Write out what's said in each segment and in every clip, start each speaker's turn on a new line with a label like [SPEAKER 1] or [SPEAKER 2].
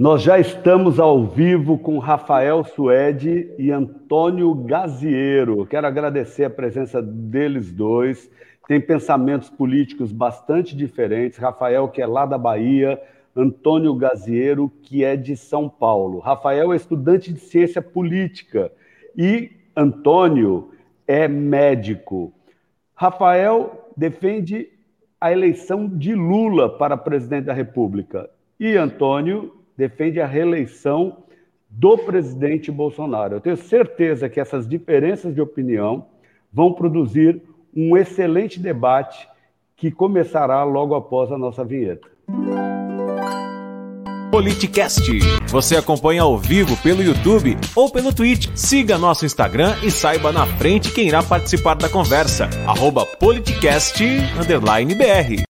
[SPEAKER 1] Nós já estamos ao vivo com Rafael Suede e Antônio Gaziero. Quero agradecer a presença deles dois. Tem pensamentos políticos bastante diferentes. Rafael, que é lá da Bahia, Antônio Gaziero, que é de São Paulo. Rafael é estudante de ciência política e Antônio é médico. Rafael defende a eleição de Lula para presidente da República e Antônio defende a reeleição do presidente Bolsonaro. Eu tenho certeza que essas diferenças de opinião vão produzir um excelente debate que começará logo após a nossa vinheta.
[SPEAKER 2] Politicast. Você acompanha ao vivo pelo YouTube ou pelo Twitch. Siga nosso Instagram e saiba na frente quem irá participar da conversa. Arroba politicast_br.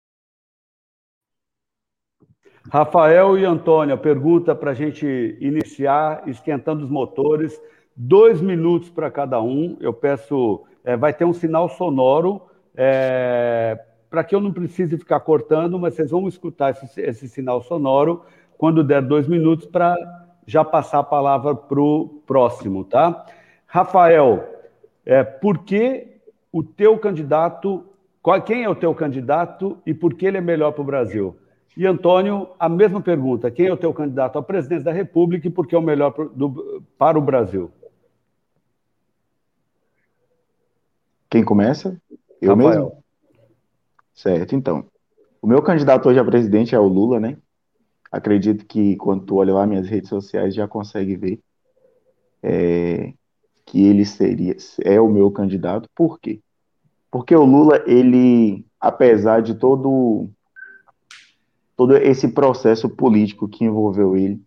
[SPEAKER 1] Rafael e Antônia, pergunta para a gente iniciar, esquentando os motores. Dois minutos para cada um. Eu peço, é, vai ter um sinal sonoro é, para que eu não precise ficar cortando, mas vocês vão escutar esse, esse sinal sonoro quando der dois minutos para já passar a palavra para o próximo, tá? Rafael, é, por que o teu candidato, qual, quem é o teu candidato e por que ele é melhor para o Brasil? E Antônio, a mesma pergunta: quem é o teu candidato à presidência da República e por que é o melhor do, para o Brasil?
[SPEAKER 3] Quem começa? Eu Rafael. mesmo? Certo, então. O meu candidato hoje a presidente é o Lula, né? Acredito que quando tu olha lá minhas redes sociais já consegue ver é, que ele seria é o meu candidato. Por quê? Porque o Lula, ele, apesar de todo todo esse processo político que envolveu ele,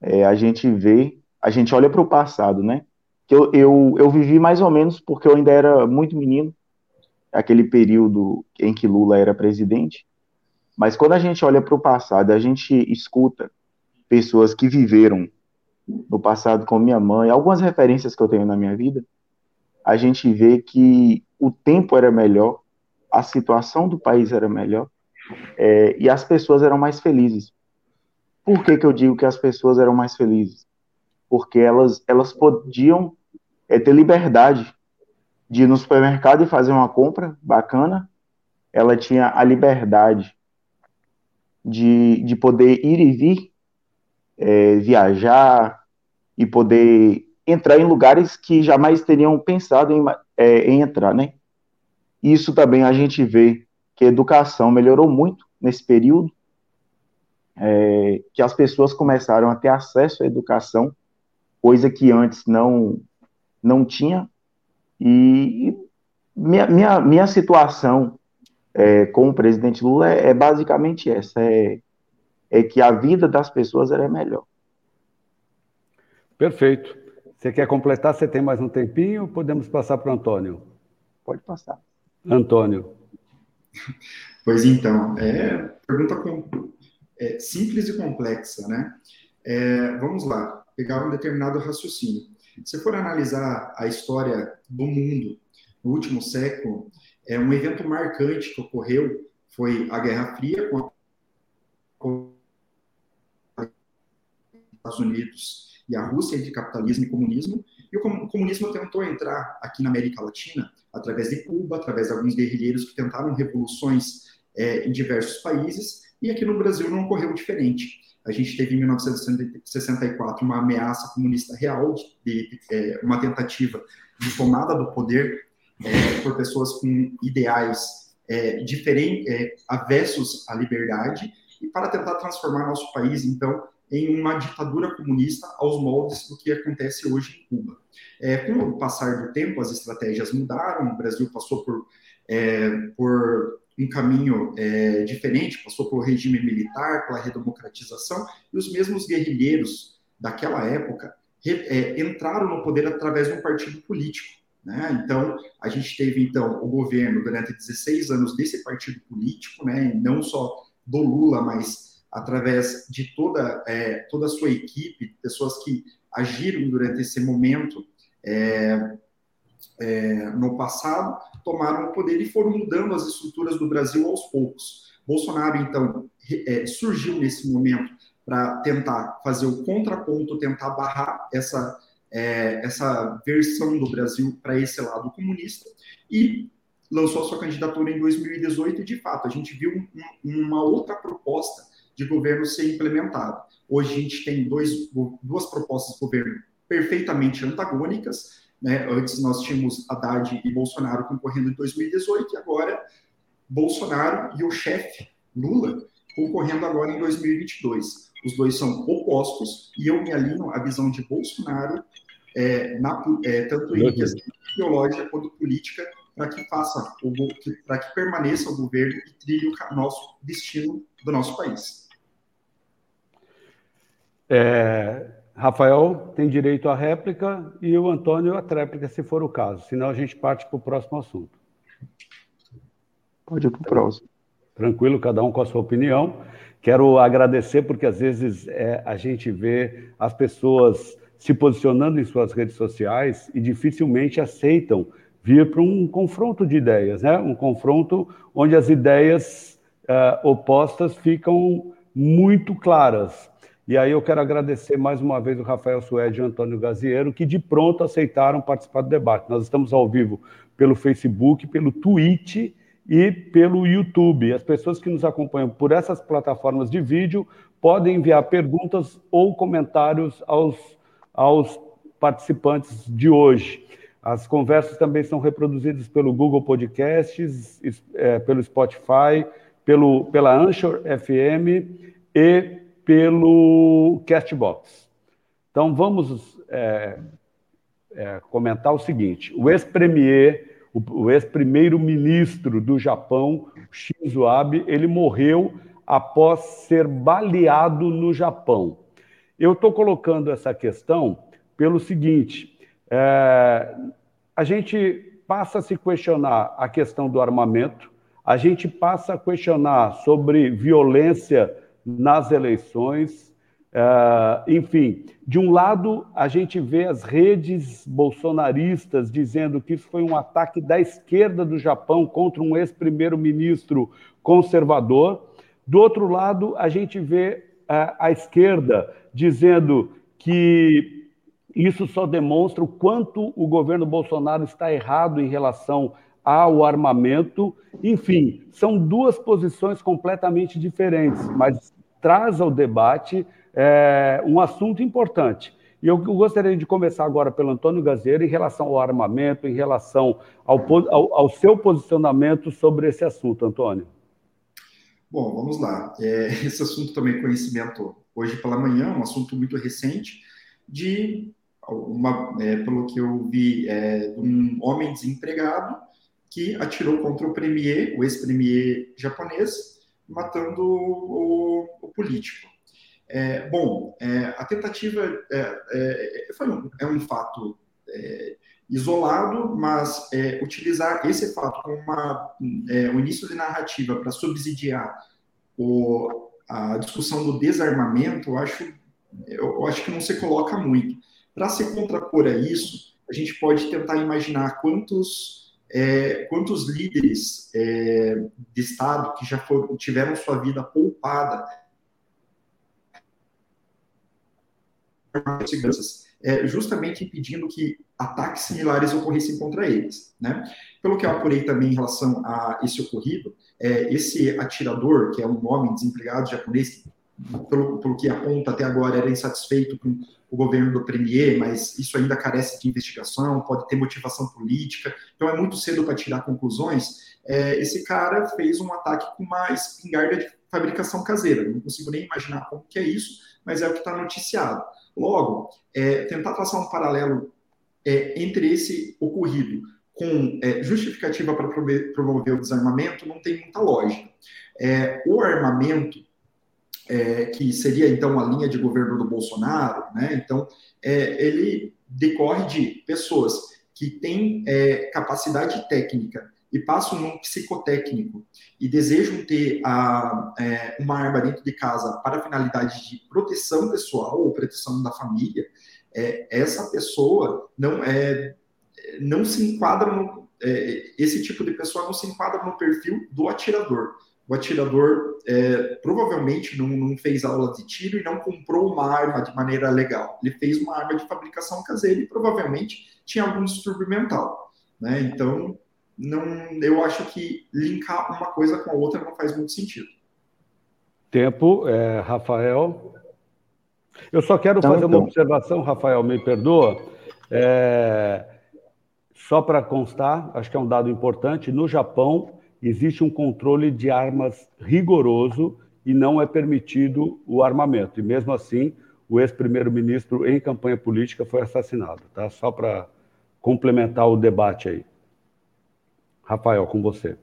[SPEAKER 3] é, a gente vê, a gente olha para o passado, né? Que eu, eu, eu vivi mais ou menos porque eu ainda era muito menino, aquele período em que Lula era presidente. Mas quando a gente olha para o passado, a gente escuta pessoas que viveram no passado com minha mãe, algumas referências que eu tenho na minha vida, a gente vê que o tempo era melhor, a situação do país era melhor, é, e as pessoas eram mais felizes. Por que, que eu digo que as pessoas eram mais felizes? Porque elas, elas podiam é, ter liberdade de ir no supermercado e fazer uma compra bacana, ela tinha a liberdade de, de poder ir e vir, é, viajar e poder entrar em lugares que jamais teriam pensado em, é, em entrar, né? Isso também a gente vê que a educação melhorou muito nesse período, é, que as pessoas começaram a ter acesso à educação, coisa que antes não, não tinha, e minha, minha, minha situação é, com o presidente Lula é, é, basicamente essa, é, é que a vida das pessoas era melhor.
[SPEAKER 1] Perfeito. Você quer completar? Você tem mais um tempinho? Podemos passar para o Antônio?
[SPEAKER 3] Pode passar.
[SPEAKER 1] Antônio.
[SPEAKER 4] Pois então, é pergunta com, é, simples e complexa, né? É, vamos lá, pegar um determinado raciocínio. Se for analisar a história do mundo no último século, é um evento marcante que ocorreu foi a Guerra Fria com os Estados Unidos e a Rússia entre capitalismo e comunismo, e o comunismo tentou entrar aqui na América Latina através de Cuba, através de alguns guerrilheiros que tentaram revoluções é, em diversos países, e aqui no Brasil não ocorreu diferente. A gente teve em 1964 uma ameaça comunista real, de, de é, uma tentativa de tomada do poder é, por pessoas com ideais é, diferentes, é, avessos à liberdade, e para tentar transformar nosso país, então, em uma ditadura comunista aos moldes do que acontece hoje em Cuba. É, com o passar do tempo, as estratégias mudaram, o Brasil passou por, é, por um caminho é, diferente, passou por regime militar, pela redemocratização, e os mesmos guerrilheiros daquela época é, entraram no poder através de um partido político. Né? Então, a gente teve então o governo durante 16 anos desse partido político, né? não só do Lula, mas através de toda, é, toda a sua equipe, pessoas que agiram durante esse momento é, é, no passado, tomaram o poder e foram mudando as estruturas do Brasil aos poucos. Bolsonaro, então, é, surgiu nesse momento para tentar fazer o contraponto, tentar barrar essa, é, essa versão do Brasil para esse lado comunista, e lançou a sua candidatura em 2018 e, de fato, a gente viu um, uma outra proposta de governo ser implementada. Hoje a gente tem dois, duas propostas de governo perfeitamente antagônicas. Né? Antes nós tínhamos Haddad e Bolsonaro concorrendo em 2018 e agora Bolsonaro e o chefe Lula concorrendo agora em 2022. Os dois são opostos e eu me alinho à visão de Bolsonaro, é, na, é, tanto em questão ideológica quanto política, para que faça, para que permaneça o governo e trilhe o nosso destino do nosso país.
[SPEAKER 1] É, Rafael tem direito à réplica e o Antônio à tréplica, se for o caso. Senão a gente parte para o próximo assunto.
[SPEAKER 3] Pode ir para o próximo.
[SPEAKER 1] Tranquilo, cada um com a sua opinião. Quero agradecer porque às vezes é, a gente vê as pessoas se posicionando em suas redes sociais e dificilmente aceitam vir para um confronto de ideias, né? um confronto onde as ideias uh, opostas ficam muito claras. E aí eu quero agradecer mais uma vez o Rafael Suede e o Antônio Gaziero, que de pronto aceitaram participar do debate. Nós estamos ao vivo pelo Facebook, pelo Twitch e pelo YouTube. As pessoas que nos acompanham por essas plataformas de vídeo podem enviar perguntas ou comentários aos, aos participantes de hoje. As conversas também são reproduzidas pelo Google Podcasts, é, pelo Spotify, pelo, pela Anchor FM e pelo Castbox. Então vamos é, é, comentar o seguinte: o ex-premier o, ex-primeiro-ministro do Japão, Shinzo Abe, ele morreu após ser baleado no Japão. Eu estou colocando essa questão pelo seguinte: é, a gente passa a se questionar a questão do armamento, a gente passa a questionar sobre violência nas eleições, Uh, enfim, de um lado, a gente vê as redes bolsonaristas dizendo que isso foi um ataque da esquerda do Japão contra um ex-primeiro-ministro conservador. Do outro lado, a gente vê uh, a esquerda dizendo que isso só demonstra o quanto o governo Bolsonaro está errado em relação ao armamento. Enfim, são duas posições completamente diferentes, mas traz ao debate é, um assunto importante. E eu gostaria de começar agora pelo Antônio Gazeira em relação ao armamento, em relação ao, ao, ao seu posicionamento sobre esse assunto, Antônio.
[SPEAKER 4] Bom, vamos lá. É, esse assunto também conhecimento hoje pela manhã, um assunto muito recente, de uma, é, pelo que eu vi, é, um homem desempregado que atirou contra o premier, o ex-premier japonês, matando o, o político. É, bom, é, a tentativa é, é, foi um, é um fato é, isolado, mas é, utilizar esse fato como uma, o início de narrativa para subsidiar o, a discussão do desarmamento, eu acho, eu acho que não se coloca muito. Para se contrapor a isso, a gente pode tentar imaginar quantos é, quantos líderes é, de Estado que já foram, tiveram sua vida poupada é, justamente impedindo que ataques similares ocorressem contra eles. Né? Pelo que eu apurei também em relação a esse ocorrido, é, esse atirador, que é um homem desempregado japonês, pelo, pelo que aponta até agora, era insatisfeito com o governo do Premier, mas isso ainda carece de investigação, pode ter motivação política, então é muito cedo para tirar conclusões. É, esse cara fez um ataque com uma espingarda de fabricação caseira, não consigo nem imaginar como que é isso, mas é o que está noticiado. Logo, é, tentar traçar um paralelo é, entre esse ocorrido com é, justificativa para promover o desarmamento não tem muita lógica. É, o armamento, é, que seria então a linha de governo do Bolsonaro, né, então, é, ele decorre de pessoas que têm capacidade técnica e passam num psicotécnico e desejam ter a, é, uma arma dentro de casa para finalidade de proteção pessoal ou proteção da família, é, essa pessoa não é não se enquadra no, é, esse tipo de pessoa não se enquadra no perfil do atirador, o atirador é, provavelmente não, não, fez aula de tiro e não comprou uma arma de maneira legal. Ele fez uma arma de fabricação caseira e provavelmente tinha algum distúrbio mental. Né? Então, não, eu acho que linkar uma coisa com a outra não faz muito sentido.
[SPEAKER 1] Tempo, é, Rafael. Eu só quero então, fazer uma então. observação, Rafael, me perdoa. É, só para constar, acho que é um dado importante: no Japão existe um controle de armas rigoroso e não é permitido o armamento. E mesmo assim, o ex-primeiro-ministro, em campanha política, foi assassinado. Tá? Só para complementar o debate aí. Rafael, com você.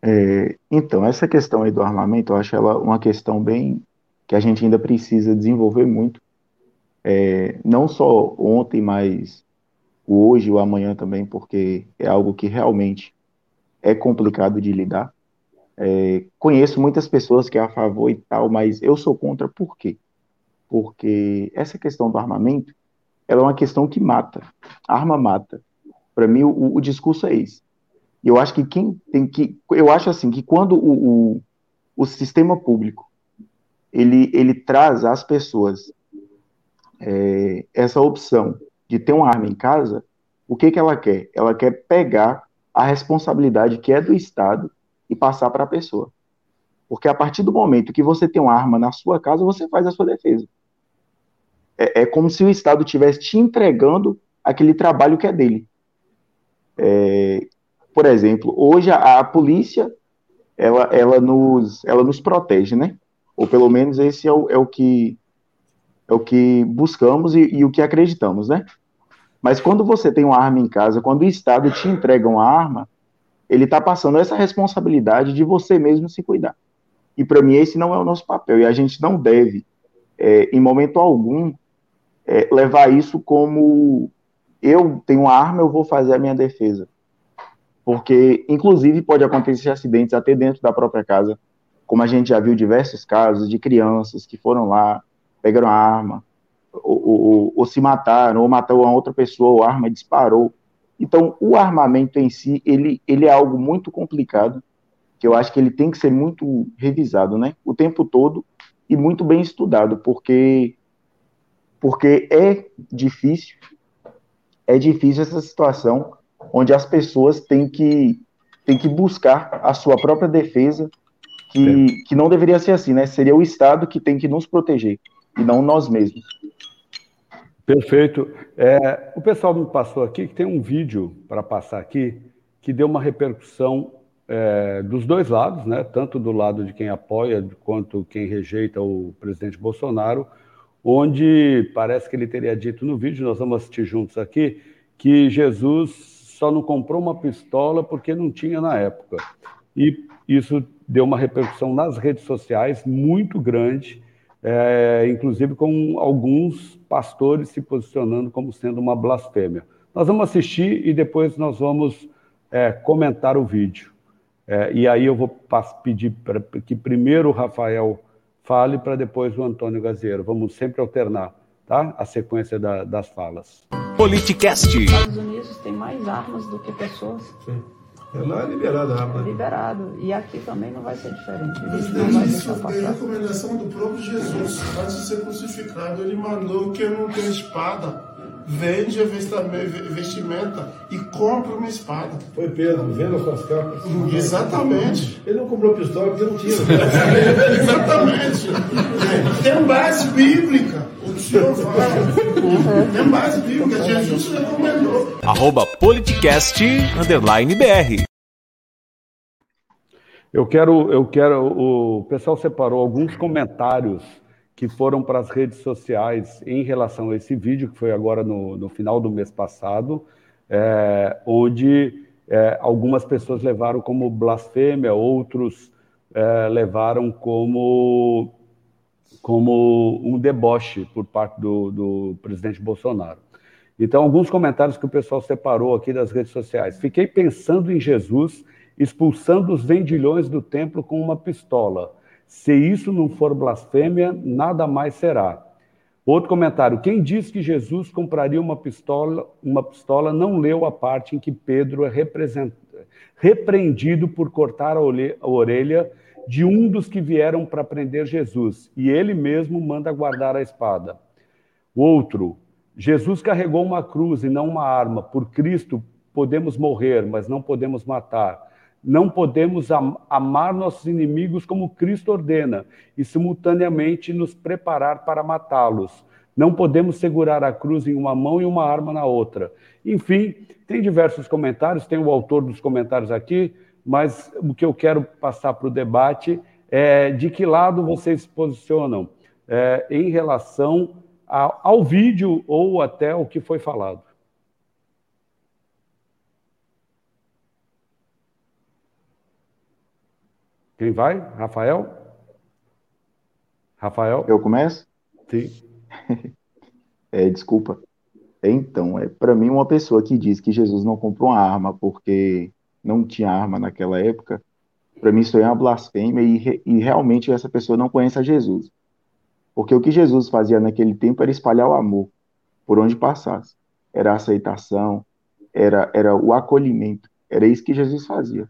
[SPEAKER 3] É, então, essa questão aí do armamento, eu acho ela uma questão bem que a gente ainda precisa desenvolver muito. É, não só ontem, mas hoje ou amanhã também, porque é algo que realmente é complicado de lidar. É, conheço muitas pessoas que é a favor e tal, mas eu sou contra por quê? Porque essa questão do armamento, ela é uma questão que mata. Arma mata. Para mim, o, o, discurso é esse. Eu acho que quem tem que. Eu acho assim que quando o, o, o sistema público ele, ele traz às pessoas é, essa opção de ter uma arma em casa, o que, que ela quer? Ela quer pegar a responsabilidade que é do Estado e passar para a pessoa. Porque a partir do momento que você tem uma arma na sua casa, você faz a sua defesa. É, é como se o Estado estivesse te entregando aquele trabalho que é dele. É, por exemplo, hoje a, a, polícia ela, ela, nos, ela nos protege, né? Ou pelo menos esse é o, é o que é o que buscamos e, e o que acreditamos, né? Mas quando você tem uma arma em casa, quando o Estado te entrega uma arma, ele está passando essa responsabilidade de você mesmo se cuidar. E para mim esse não é o nosso papel. E a gente não deve, é, em momento algum, é, levar isso como eu tenho uma arma, eu vou fazer a minha defesa. Porque, inclusive, pode acontecer acidentes até dentro da própria casa, como a gente já viu diversos casos de crianças que foram lá, pegaram a arma, ou, ou, ou se mataram, ou matou uma outra pessoa, ou a arma disparou. Então, o armamento em si, ele, ele é algo muito complicado, que eu acho que ele tem que ser muito revisado, né? O tempo todo e muito bem estudado, porque porque é difícil é difícil essa situação onde as pessoas têm que, têm que buscar a sua própria defesa, que, que não deveria ser assim, né? Seria o Estado que tem que nos proteger, e não nós mesmos.
[SPEAKER 1] Perfeito. É, o pessoal me passou aqui que tem um vídeo para passar aqui que deu uma repercussão é, dos dois lados, né? tanto do lado de quem apoia quanto quem rejeita o presidente Bolsonaro, onde parece que ele teria dito no vídeo, nós vamos assistir juntos aqui, que Jesus só não comprou uma pistola porque não tinha na época. E isso deu uma repercussão nas redes sociais muito grande, é, inclusive com alguns pastores se posicionando como sendo uma blasfêmia. Nós vamos assistir e depois nós vamos é, comentar o vídeo. É, e aí eu vou pedir para que primeiro o Rafael fale para depois o Antônio Gazeiro. Vamos sempre alternar, tá? A sequência da, das falas.
[SPEAKER 5] Politicast. Os Estados Unidos tem mais armas do que pessoas.
[SPEAKER 6] Sim. Lá é liberado a arma.
[SPEAKER 5] É liberado. E aqui também não vai ser diferente.
[SPEAKER 6] Mas desde isso foi recomendação do próprio Jesus. Antes de ser crucificado, ele mandou que eu não tenha espada vende a vestimenta e compra uma espada.
[SPEAKER 7] Foi Pedro, venda suas capas.
[SPEAKER 6] Exatamente.
[SPEAKER 7] Ele não comprou pistola porque não tinha.
[SPEAKER 6] Exatamente. Tem base bíblica. O que o senhor fala. Tem base bíblica. Jesus recomendou.
[SPEAKER 2] Arroba politicast, underline BR.
[SPEAKER 1] Eu quero, eu quero, o pessoal separou alguns comentários que foram para as redes sociais em relação a esse vídeo, que foi agora no, no final do mês passado, é, onde é, algumas pessoas levaram como blasfêmia, outros é, levaram como, como um deboche por parte do, do presidente Bolsonaro. Então, alguns comentários que o pessoal separou aqui das redes sociais. Fiquei pensando em Jesus expulsando os vendilhões do templo com uma pistola se isso não for blasfêmia, nada mais será. Outro comentário: quem diz que Jesus compraria uma pistola, uma pistola não leu a parte em que Pedro é, repreendido por cortar a orelha de um dos que vieram para prender Jesus, e ele mesmo manda guardar a espada. Outro, Jesus carregou uma cruz e não uma arma. Por Cristo podemos morrer, mas não podemos matar. Não podemos am amar nossos inimigos como Cristo ordena e simultaneamente nos preparar para matá-los. Não podemos segurar a cruz em uma mão e uma arma na outra. Enfim, tem diversos comentários, tem o autor dos comentários aqui, mas o que eu quero passar para o debate é de que lado vocês se posicionam é, em relação ao, ao vídeo ou até o que foi falado. Quem vai? Rafael? Rafael?
[SPEAKER 3] Eu começo?
[SPEAKER 1] Sim.
[SPEAKER 3] é, desculpa. Então, é para mim uma pessoa que diz que Jesus não comprou uma arma porque não tinha arma naquela época, para mim isso é uma blasfêmia e, e realmente essa pessoa não conhece a Jesus. Porque o que Jesus fazia naquele tempo era espalhar o amor por onde passasse. Era a aceitação, era, era o acolhimento. Era isso que Jesus fazia.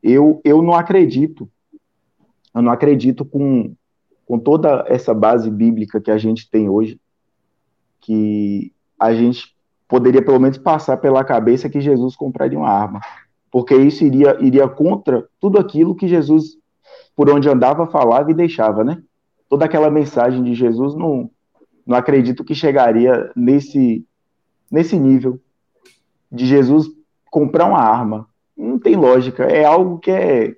[SPEAKER 3] Eu, eu não acredito, eu não acredito com, com toda essa base bíblica que a gente tem hoje, que a gente poderia pelo menos passar pela cabeça que Jesus compraria uma arma, porque isso iria, iria contra tudo aquilo que Jesus, por onde andava, falava e deixava, né? Toda aquela mensagem de Jesus, não, não acredito que chegaria nesse, nesse nível de Jesus comprar uma arma. Não tem lógica, é algo que é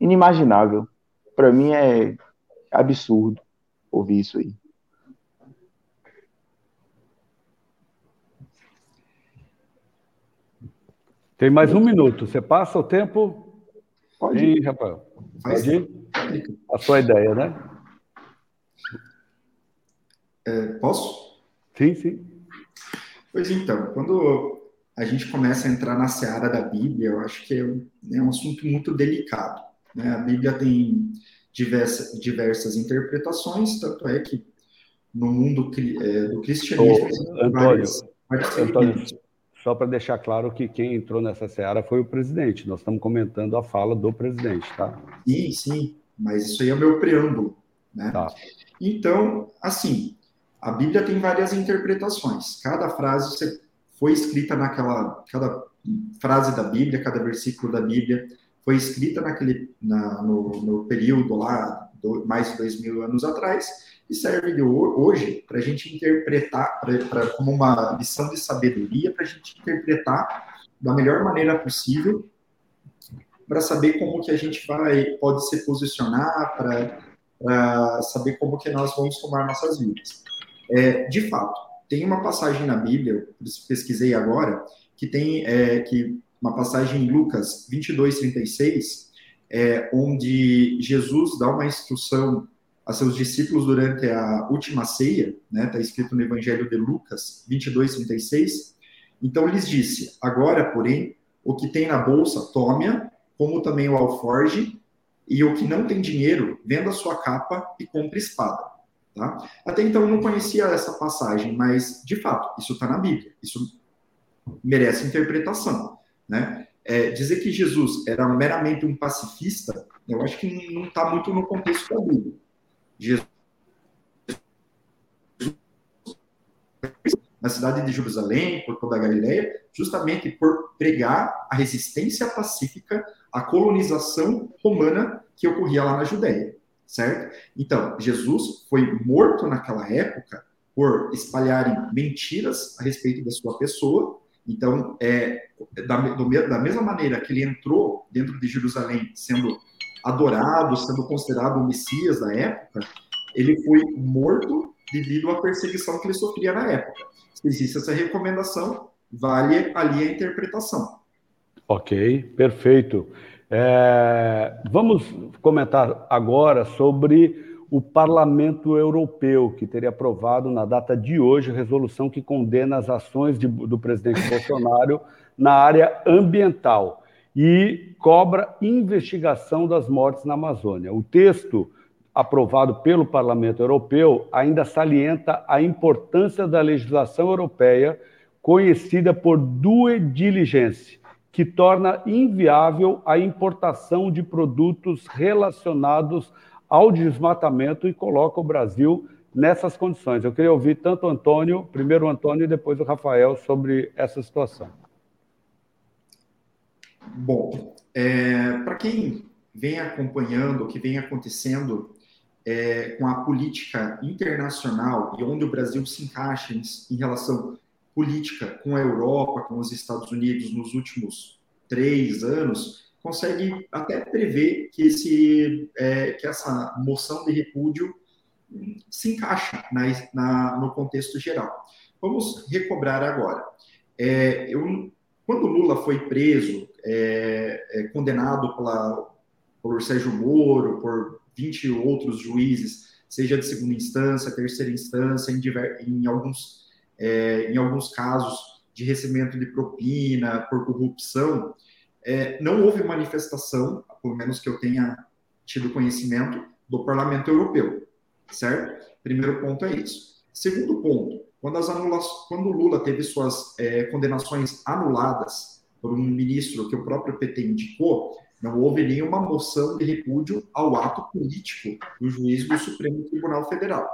[SPEAKER 3] inimaginável. Para mim é absurdo ouvir isso aí.
[SPEAKER 1] Tem mais um minuto. Você passa o tempo?
[SPEAKER 3] Pode ir,
[SPEAKER 1] Rafael. Pode ir? A sua ideia, né?
[SPEAKER 4] É, posso?
[SPEAKER 1] Sim, sim.
[SPEAKER 4] Pois então, quando a gente começa a entrar na seara da Bíblia, eu acho que é um, é assunto muito delicado. Né? A Bíblia tem diversa, diversas interpretações, tanto é que no mundo é, do cristianismo...
[SPEAKER 1] Ô, Antônio, várias, várias Antônio só para deixar claro que quem entrou nessa seara foi o presidente. Nós estamos comentando a fala do presidente, tá?
[SPEAKER 4] Sim, sim, mas isso aí é o meu preâmbulo, né?
[SPEAKER 1] Tá.
[SPEAKER 4] Então, assim, a Bíblia tem várias interpretações. Cada frase foi escrita naquela, cada frase da Bíblia, cada versículo da Bíblia foi escrita naquele, na, no, no período lá, do, mais de dois mil anos atrás, e serve de hoje para a gente interpretar, pra, pra, como uma lição de sabedoria, para a gente interpretar da melhor maneira possível, para saber como que a gente vai, pode se posicionar, para saber como que nós vamos tomar nossas vidas. É, de fato, tem uma passagem na Bíblia, eu pesquisei agora, que tem é, que uma passagem em Lucas 22, 36, é, onde Jesus dá uma instrução a seus discípulos durante a última ceia, né? Está escrito no Evangelho de Lucas 22, 36. Então lhes disse: Agora, porém, o que tem na bolsa, tome-a, como também o alforge, e o que não tem dinheiro, venda sua capa e compre espada. Tá? Até então eu não conhecia essa passagem, mas de fato, isso está na Bíblia. Isso merece interpretação. Né? É, dizer que Jesus era meramente um pacifista, eu acho que não está muito no contexto da Bíblia. Jesus na cidade de Jerusalém, por toda a Galileia, justamente por pregar a resistência pacífica à colonização romana que ocorria lá na Judéia, certo? Então, Jesus foi morto naquela época por espalharem mentiras a respeito da sua pessoa. Então, é, da, do, da mesma maneira que ele entrou dentro de Jerusalém sendo adorado, sendo considerado o Messias da época, ele foi morto devido à perseguição que ele sofria na época. Se existe essa recomendação, vale ali a interpretação.
[SPEAKER 1] Ok, perfeito. É, vamos comentar agora sobre o Parlamento Europeu, que teria aprovado na data de hoje a resolução que condena as ações de, do presidente Bolsonaro na área ambiental e cobra investigação das mortes na Amazônia. O texto aprovado pelo Parlamento Europeu ainda salienta a importância da legislação europeia conhecida por due diligence, que torna inviável a importação de produtos relacionados ao desmatamento e coloca o Brasil nessas condições. Eu queria ouvir tanto o Antônio, primeiro o Antônio e depois o Rafael, sobre essa situação.
[SPEAKER 4] Bom, é, para quem vem acompanhando o que vem acontecendo é, com a política internacional e onde o Brasil se encaixa em, em relação política com a Europa, com os Estados Unidos nos últimos três anos, consegue até prever que, esse, é, que essa moção de repúdio se encaixa na, na, no contexto geral. Vamos recobrar agora. É, eu, quando Lula foi preso, é, é, condenado pela, por Sérgio Moro, por 20 outros juízes, seja de segunda instância, terceira instância, em, diver, em alguns, é, em alguns casos de recebimento de propina por corrupção, é, não houve manifestação, pelo menos que eu tenha tido conhecimento, do Parlamento Europeu certo? Primeiro ponto é isso. Segundo ponto, quando, as quando Lula teve suas é, condenações anuladas por um ministro que o próprio PT indicou, não houve nenhuma moção de repúdio ao ato político do juiz do Supremo Tribunal Federal.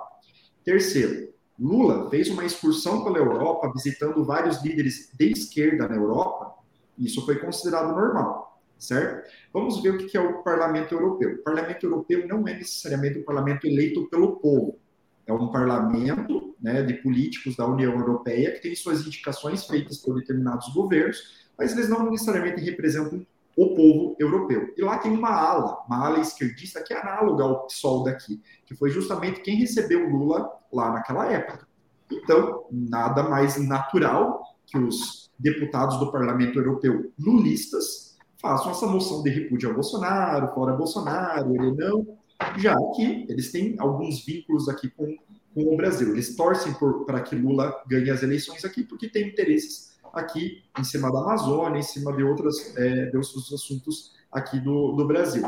[SPEAKER 4] Terceiro, Lula fez uma excursão pela Europa, visitando vários líderes de esquerda na Europa, isso foi considerado normal certo? Vamos ver o que é o Parlamento Europeu. O Parlamento Europeu não é necessariamente um parlamento eleito pelo povo. É um parlamento né, de políticos da União Europeia que tem suas indicações feitas por determinados governos, mas eles não necessariamente representam o povo europeu. E lá tem uma ala, uma ala esquerdista que é análoga ao PSOL daqui, que foi justamente quem recebeu Lula lá naquela época. Então, nada mais natural que os deputados do Parlamento Europeu lulistas façam essa moção de repúdio ao Bolsonaro, fora Bolsonaro, ele não, já que eles têm alguns vínculos aqui com, com o Brasil. Eles torcem para que Lula ganhe as eleições aqui, porque tem interesses aqui em cima da Amazônia, em cima de, outras, é, de outros assuntos aqui do, do Brasil.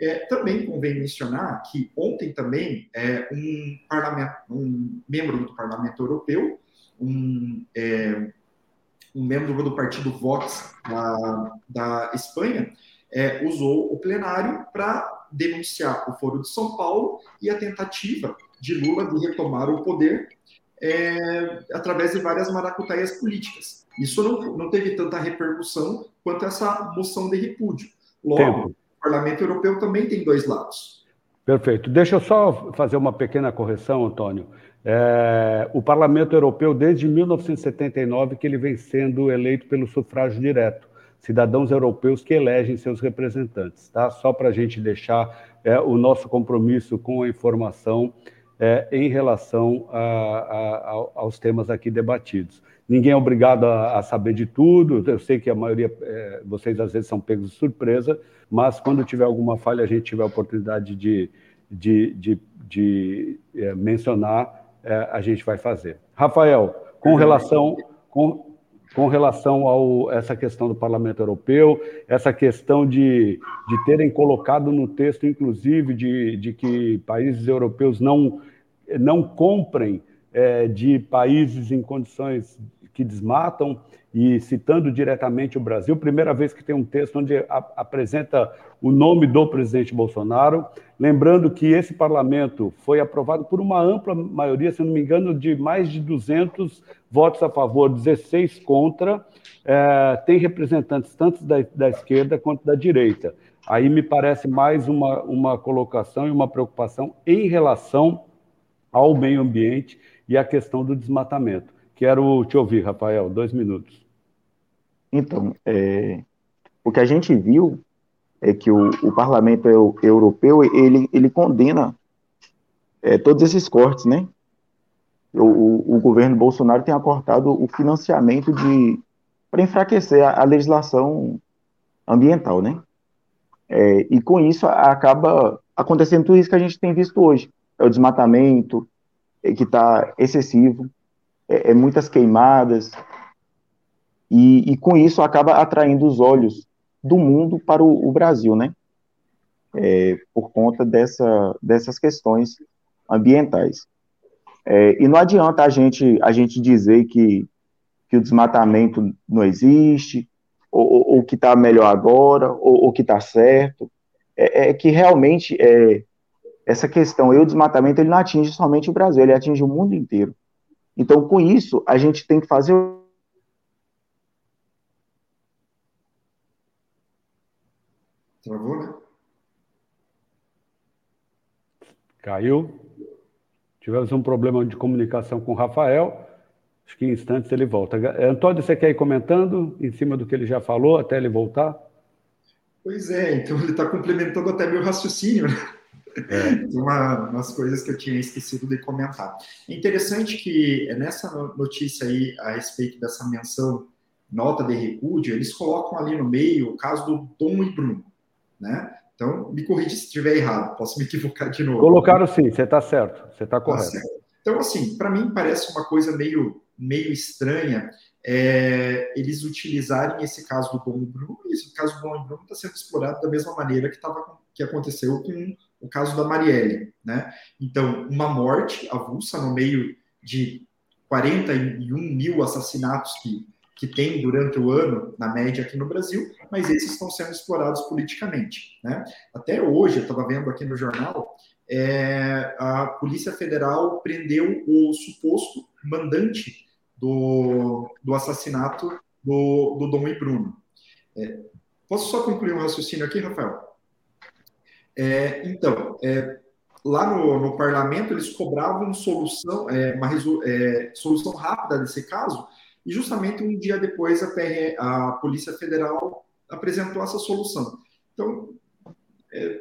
[SPEAKER 4] É, também convém mencionar que ontem também é, um, um membro do Parlamento Europeu, um é, um membro do partido Vox da, da Espanha, é, usou o plenário para denunciar o Foro de São Paulo e a tentativa de Lula de retomar o poder é, através de várias maracutaias políticas. Isso não, não teve tanta repercussão quanto essa moção de repúdio. Logo, Tempo. o Parlamento Europeu também tem dois lados.
[SPEAKER 1] Perfeito. Deixa eu só fazer uma pequena correção, Antônio. É, o Parlamento Europeu, desde 1979, que ele vem sendo eleito pelo sufrágio direto. Cidadãos europeus que elegem seus representantes, tá? Só para a gente deixar é, o nosso compromisso com a informação é, em relação a, a, aos temas aqui debatidos. Ninguém é obrigado a, a, saber de tudo, eu sei que a maioria, é, vocês às vezes são pegos de surpresa, mas quando tiver alguma falha, a gente tiver a oportunidade de, de, de, de é, mencionar, é, a gente vai fazer. Rafael, com relação, com, com relação a essa questão do Parlamento Europeu, essa questão de, de terem colocado no texto, inclusive, de, de que países europeus não, não comprem é, de países em condições que desmatam, e citando diretamente o Brasil, primeira vez que tem um texto onde apresenta o nome do presidente Bolsonaro, lembrando que esse parlamento foi aprovado por uma ampla maioria, se não me engano, de mais de 200 votos a favor, 16 contra, é, tem representantes tanto da, da esquerda quanto da direita. Aí me parece mais uma, uma colocação e uma preocupação em relação ao meio ambiente e à questão do desmatamento. Quero te ouvir, Rafael, dois minutos.
[SPEAKER 3] Então, é, o que a gente viu é que o, o Parlamento Europeu ele, ele condena é, todos esses cortes, né? O, o, governo Bolsonaro tem acortado o financiamento de para enfraquecer a, a, legislação ambiental, né? É, e com isso acaba acontecendo tudo isso que a gente tem visto hoje, é o desmatamento é, que está excessivo, é, é muitas queimadas, e, e, com isso acaba atraindo os olhos do mundo para o, o Brasil, né? É, por conta dessa, dessas questões ambientais. É, e não adianta a gente, a gente dizer que, que o desmatamento não existe, ou o que está melhor agora, ou o que está certo. É, é, que realmente é, essa questão, e o desmatamento, ele não atinge somente o Brasil, ele atinge o mundo inteiro. Então, com isso, a gente tem que fazer
[SPEAKER 4] Travou, né?
[SPEAKER 1] Caiu. Tivemos um problema de comunicação com o Rafael. Acho que em instantes ele volta. Antônio, você quer ir comentando em cima do que ele já falou até ele voltar?
[SPEAKER 4] Pois é, então ele está complementando até meu raciocínio, né? É. Uma, umas coisas que eu tinha esquecido de comentar. É interessante que nessa notícia aí, a respeito dessa menção, nota de repúdio, eles colocam ali no meio o caso do Dom e Bruno, né? Então, me corrija se estiver errado, posso me equivocar de novo.
[SPEAKER 1] Colocaram sim, você está certo, você está tá correto. Tá
[SPEAKER 4] então, assim, para mim parece uma coisa meio, meio estranha é, eles utilizarem esse caso do Dom e Bruno, e esse caso do Dom e Bruno está sendo explorado da mesma maneira que, tava, que aconteceu com o caso da Marielle, né? Então, uma morte avulsa no meio de 41 mil assassinatos que, que tem durante o ano, na média aqui no Brasil, mas esses estão sendo explorados politicamente, né? Até hoje, eu estava vendo aqui no jornal, é, a Polícia Federal prendeu o suposto mandante do, do assassinato do, do Dom e Bruno. É, posso só concluir um raciocínio aqui, Rafael? É, então, é, lá no, no, parlamento eles cobravam solução, é, uma é, solução rápida desse caso, e justamente um dia depois a, PR, a Polícia Federal apresentou essa solução. Então, é,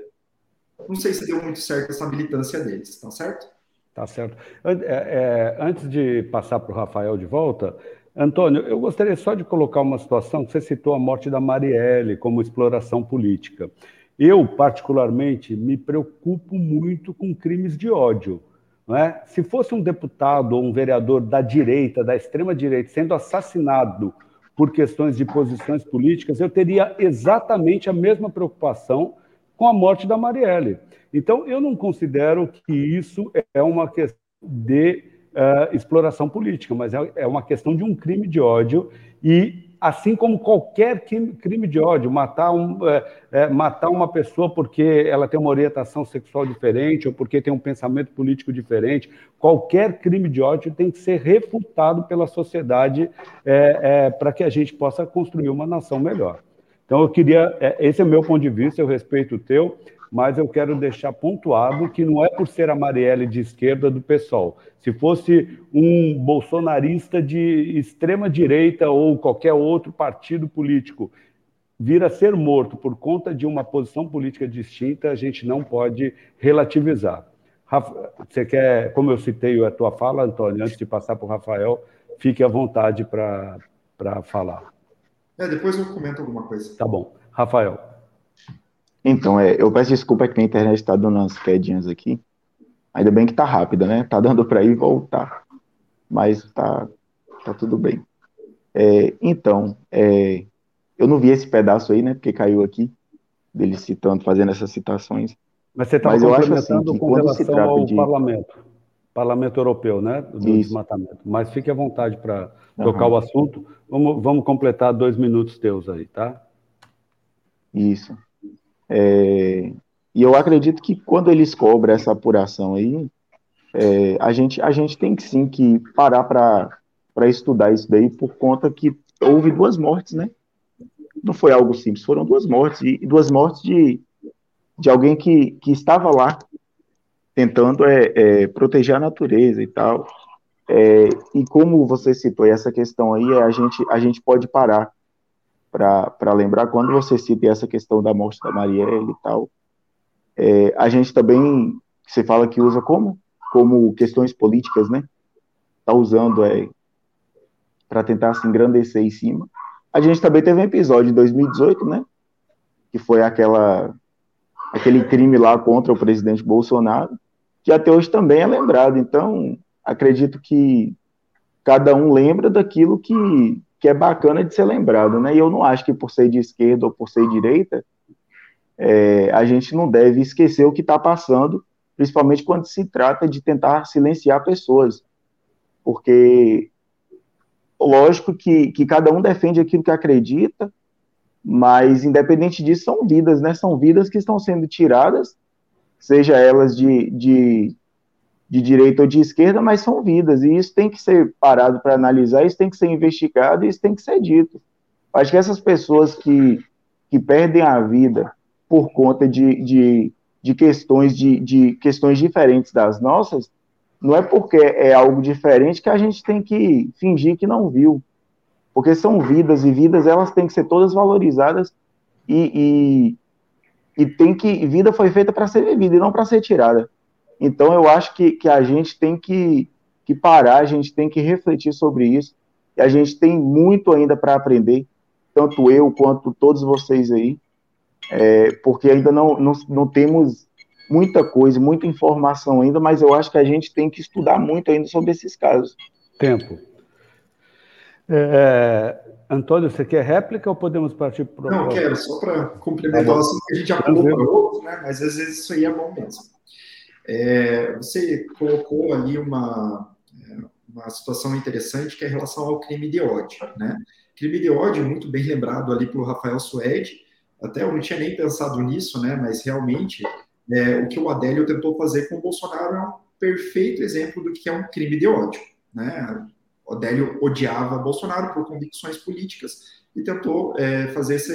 [SPEAKER 4] não sei se deu muito certo essa militância deles, tá certo?
[SPEAKER 1] Tá certo. É, antes de passar para o Rafael de volta, Antônio, eu gostaria só de colocar uma situação você citou a morte da Marielle como exploração política. Eu, particularmente, me preocupo muito com crimes de ódio. É? Se fosse um deputado ou um vereador da direita, da extrema-direita, sendo assassinado por questões de posições políticas, eu teria exatamente a mesma preocupação com a morte da Marielle. Então, eu não considero que isso é uma questão de uh, exploração política, mas é, é uma questão de um crime de ódio e assim como qualquer crime de ódio, matar, um, é, é, matar uma pessoa porque ela tem uma orientação sexual diferente ou porque tem um pensamento político diferente, qualquer crime de ódio tem que ser refutado pela sociedade é, é para que a gente possa construir uma nação melhor. Então, eu queria, é, esse é o meu ponto de vista, eu respeito o teu, mas eu quero deixar pontuado que não é por ser a Marielle de esquerda do PSOL. Se fosse um bolsonarista de extrema direita ou qualquer outro partido político vir a ser morto por conta de uma posição política distinta, a gente não pode relativizar. Você quer, como eu citei a tua fala, Antônio, antes de passar para o Rafael, fique à vontade para falar.
[SPEAKER 4] É, depois eu comento alguma coisa.
[SPEAKER 1] Tá bom. Rafael.
[SPEAKER 3] Então, é, eu peço desculpa que minha internet está dando umas quedinhas aqui. Ainda bem que tá rápida, né? Tá dando para ir e voltar. Mas tá, tá tudo bem. É, então, é, eu não vi esse pedaço aí, né? Porque caiu aqui, dele citando, fazendo essas citações.
[SPEAKER 1] Mas você está complementando assim, com relação ao de... parlamento, parlamento europeu, né? Do Isso. desmatamento. Mas fique à vontade para tocar o assunto. Vamos, vamos completar dois minutos teus aí, tá?
[SPEAKER 3] Isso. É, e eu acredito que quando eles cobram essa apuração aí, é, a, gente, a gente tem que sim que parar para estudar isso daí, por conta que houve duas mortes, né? Não foi algo simples, foram duas mortes, e duas mortes de, de alguém que, que estava lá tentando é, é proteger a natureza e tal. É, e como você citou essa questão aí, é, a gente, a gente pode parar para lembrar, quando você cita essa questão da morte da Marielle e tal, é, a gente também, você fala que usa como? Como questões políticas, né? Está usando é, para tentar se engrandecer em cima. A gente também teve um episódio em 2018, né? Que foi aquela, aquele crime lá contra o presidente Bolsonaro, que até hoje também é lembrado. Então, acredito que cada um lembra daquilo que, que é bacana de ser lembrado, né? E eu não acho que por ser de esquerda ou por ser direita, é, a gente não deve esquecer o que está passando, principalmente quando se trata de tentar silenciar pessoas, porque lógico que, que cada um defende aquilo que acredita, Mas, independente disso, são vidas, né? São vidas que estão sendo tiradas, seja elas de, de, de direita ou de esquerda, mas são vidas, e isso tem que ser parado para analisar, isso tem que ser investigado, isso tem que ser dito. Acho que essas pessoas que, que perdem a vida por conta de, de, de questões de, de questões diferentes das nossas, não é porque é algo diferente que a gente tem que fingir que não viu. Porque são vidas, e vidas elas têm que ser todas valorizadas e, e, e tem que. Vida foi feita para ser vivida e não para ser tirada. Então eu acho que, que a gente tem que, que parar, a gente tem que refletir sobre isso. E a gente tem muito ainda para aprender, tanto eu quanto todos vocês aí, é, porque ainda não, não, não temos muita coisa, muita informação ainda, mas eu acho que a gente tem que estudar muito ainda sobre esses casos.
[SPEAKER 1] Tempo. É, Antônio, você quer réplica ou podemos partir para o.
[SPEAKER 4] Não, quero, só para complementar, assim, que a gente já pulou para outro, né? mas às vezes isso aí é bom mesmo. É, você colocou ali uma, uma situação interessante que é em relação ao crime de ódio. Né? Crime de ódio, muito bem lembrado ali pelo Rafael Suede, até eu não tinha nem pensado nisso, né? mas realmente é, o que o Adélio tentou fazer com o Bolsonaro é um perfeito exemplo do que é um crime de ódio. Né? O Adélio odiava Bolsonaro por convicções políticas e tentou é, fazer esse,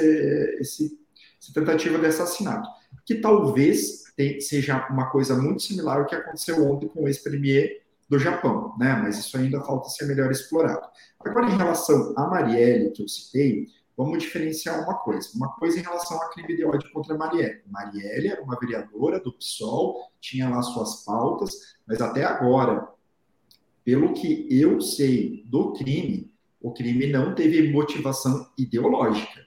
[SPEAKER 4] esse, essa tentativa de assassinato, que talvez seja uma coisa muito similar ao que aconteceu ontem com o ex-premier do Japão, né? Mas isso ainda falta ser melhor explorado. Agora, em relação a Marielle, que eu citei, vamos diferenciar uma coisa. Uma coisa em relação a crime de ódio contra Marielle. Marielle era uma vereadora do PSOL, tinha lá suas pautas, mas até agora, pelo que eu sei do crime, o crime não teve motivação ideológica.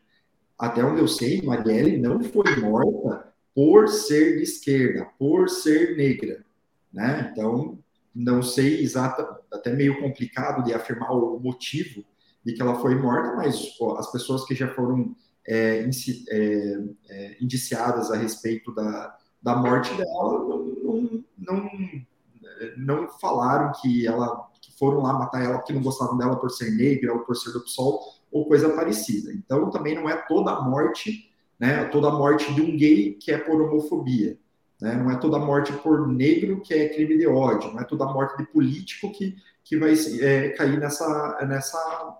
[SPEAKER 4] Até onde eu sei, Marielle não foi morta por ser de esquerda, por ser negra, né? Então, não sei exata, até meio complicado de afirmar o motivo de que ela foi morta, mas as pessoas que já foram é, é, é, indiciadas a respeito da, da morte dela não, não, não, falaram que ela que foram lá matar ela porque não gostavam dela por ser negra ou por ser do PSOL ou coisa parecida. Então também não é toda a morte né? Toda morte de um gay que é por homofobia, né? Não é toda morte por negro que é crime de ódio, não é toda morte de político que, que vai é, cair nessa, nessa,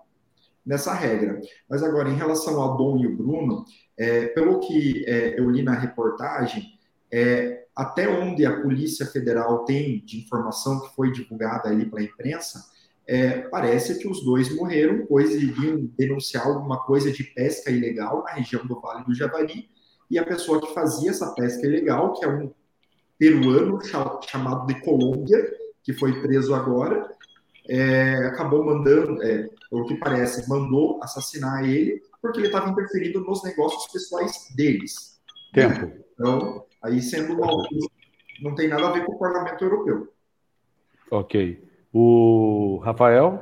[SPEAKER 4] nessa regra. Mas agora, em relação ao Dom e o Bruno, é, pelo que é, eu li na reportagem, é, até onde a Polícia Federal tem de informação que foi divulgada ali pela imprensa, é, parece que os dois morreram, pois iriam denunciar alguma coisa de pesca ilegal na região do Vale do Javari, e a pessoa que fazia essa pesca ilegal, que é um peruano chamado de Colômbia, que foi preso agora, é, acabou mandando, é, pelo que parece, mandou assassinar ele, porque ele estava interferindo nos negócios pessoais deles.
[SPEAKER 1] Tempo.
[SPEAKER 4] Então, aí sendo uma não tem nada a ver com o parlamento europeu.
[SPEAKER 1] Ok. O Rafael?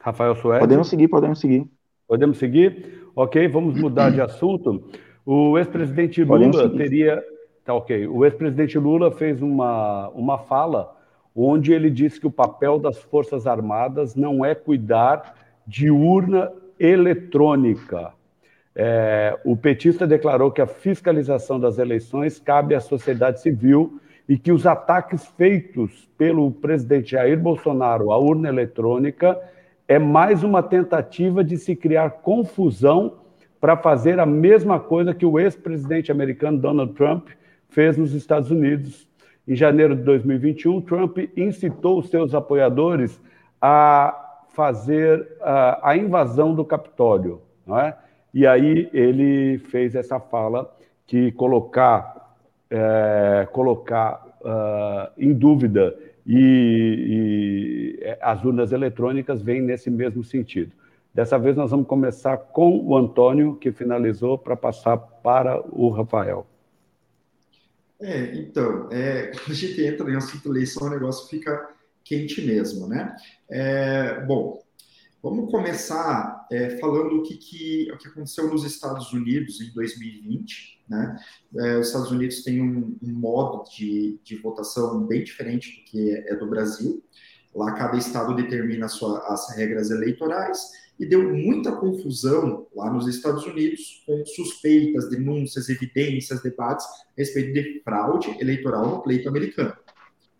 [SPEAKER 1] Rafael Suede?
[SPEAKER 3] Podemos seguir, podemos seguir.
[SPEAKER 1] Podemos seguir? Ok, vamos mudar de assunto. O ex-presidente Lula teria. Tá ok. O ex-presidente Lula fez uma, uma fala onde ele disse que o papel das Forças Armadas não é cuidar de urna eletrônica. É, o petista declarou que a fiscalização das eleições cabe à sociedade civil e que os ataques feitos pelo presidente Jair Bolsonaro à urna eletrônica é mais uma tentativa de se criar confusão para fazer a mesma coisa que o ex-presidente americano Donald Trump fez nos Estados Unidos. Em janeiro de 2021, Trump incitou os seus apoiadores a fazer a, a invasão do Capitólio, não é? E aí ele fez essa fala que colocar, é, colocar uh, em dúvida e, e, as urnas eletrônicas vêm nesse mesmo sentido. Dessa vez nós vamos começar com o Antônio, que finalizou, para passar para o Rafael.
[SPEAKER 4] É, então, é, a gente entra em assunto eleição, o negócio fica quente mesmo, né? É, bom, Vamos começar é, falando o que, que, o que aconteceu nos Estados Unidos em 2020. Né? É, os Estados Unidos têm um, um modo de, de, votação bem diferente do que é, é do Brasil. Lá cada estado determina sua, as regras eleitorais e deu muita confusão lá nos Estados Unidos com suspeitas, denúncias, evidências, debates a respeito de fraude eleitoral no pleito americano,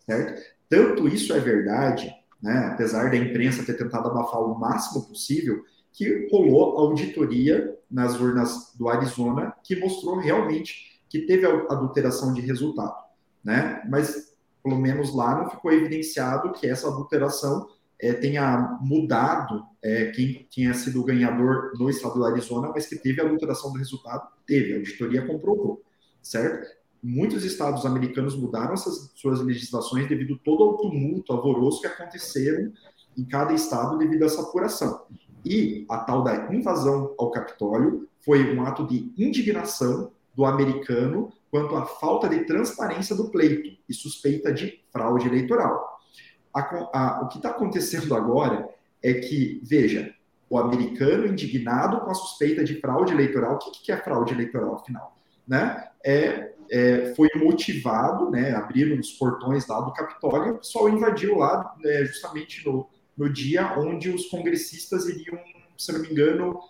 [SPEAKER 4] certo? Tanto isso é verdade, né, apesar da imprensa ter tentado abafar o máximo possível, que rolou auditoria nas urnas do Arizona que mostrou realmente que teve adulteração de resultado, né? Mas pelo menos lá não ficou evidenciado que essa adulteração é, tenha mudado é, quem tinha sido ganhador no estado do Arizona, mas que teve adulteração do resultado, teve, a auditoria comprovou, certo? Muitos estados americanos mudaram essas suas legislações devido todo ao tumulto, alvoroço que aconteceram em cada estado devido a essa apuração. E a tal da invasão ao Capitólio foi um ato de indignação do americano quanto à falta de transparência do pleito e suspeita de fraude eleitoral. A, a, o que está acontecendo agora é que, veja, o americano indignado com a suspeita de fraude eleitoral, o que, que é fraude eleitoral, afinal? Né? É, é, foi motivado, né, abriram os portões lá do Capitólio, o pessoal invadiu lá né, justamente no, no dia onde os congressistas iriam, se não me engano,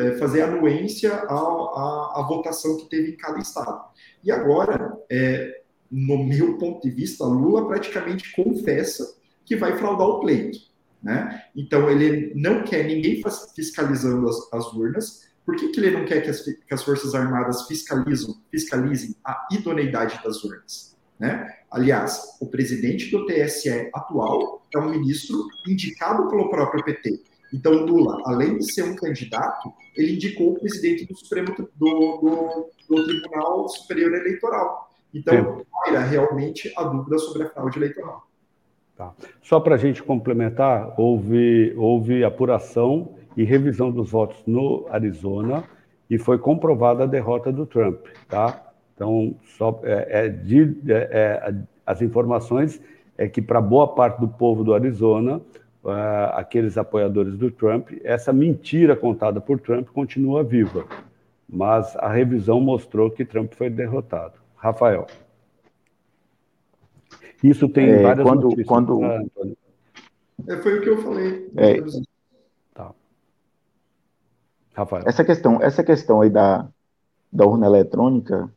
[SPEAKER 4] é, fazer anuência à, à, votação que teve em cada estado. E agora, é, no meu ponto de vista, Lula praticamente confessa que vai fraudar o pleito. Né? Então, ele não quer ninguém fiscalizando as, as urnas. Por que, que ele não quer que as, que as Forças Armadas fiscalizam, fiscalizem a idoneidade das urnas? Né? Aliás, o presidente do TSE atual é um ministro indicado pelo próprio PT. Então, Lula, além de ser um candidato, ele indicou o presidente do Supremo do, do, do Tribunal Superior Eleitoral. Então, era realmente a dúvida sobre a fraude eleitoral.
[SPEAKER 1] Tá. Só para a gente complementar, houve, houve apuração e revisão dos votos no Arizona e foi comprovada a derrota do Trump. Tá? Então, só, é, é, de, é, é as informações é que para boa parte do povo do Arizona, uh, aqueles apoiadores do Trump, essa mentira contada por Trump continua viva. Mas a revisão mostrou que Trump foi derrotado. Rafael. Isso tem é, várias
[SPEAKER 3] quando, notícias. Quando... Ah,
[SPEAKER 4] é, foi o que eu falei.
[SPEAKER 3] É, tá. Rafael. Essa questão, essa questão aí da, da urna eletrônica,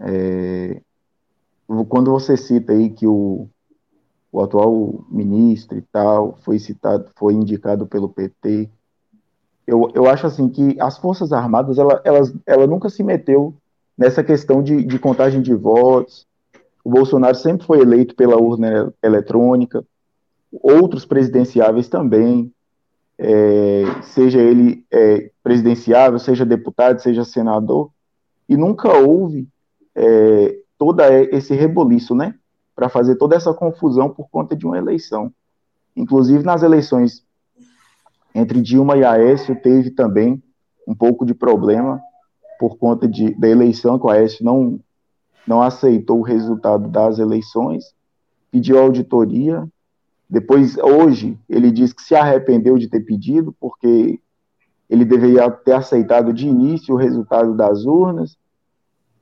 [SPEAKER 3] é, quando você cita aí que o, o atual ministro e tal foi citado, foi indicado pelo PT. Eu, eu acho assim que as Forças Armadas, ela, elas, ela nunca se meteu nessa questão de, de contagem de votos. O Bolsonaro sempre foi eleito pela urna eletrônica, outros presidenciáveis também, é, seja ele é, presidenciável, seja deputado, seja senador, e nunca houve é, todo esse reboliço, né? para fazer toda essa confusão por conta de uma eleição. Inclusive, nas eleições entre Dilma e Aécio, teve também um pouco de problema por conta de, da eleição, que o Aécio não, não aceitou o resultado das eleições, pediu auditoria. Depois, hoje, ele diz que se arrependeu de ter pedido, porque ele deveria ter aceitado de início o resultado das urnas,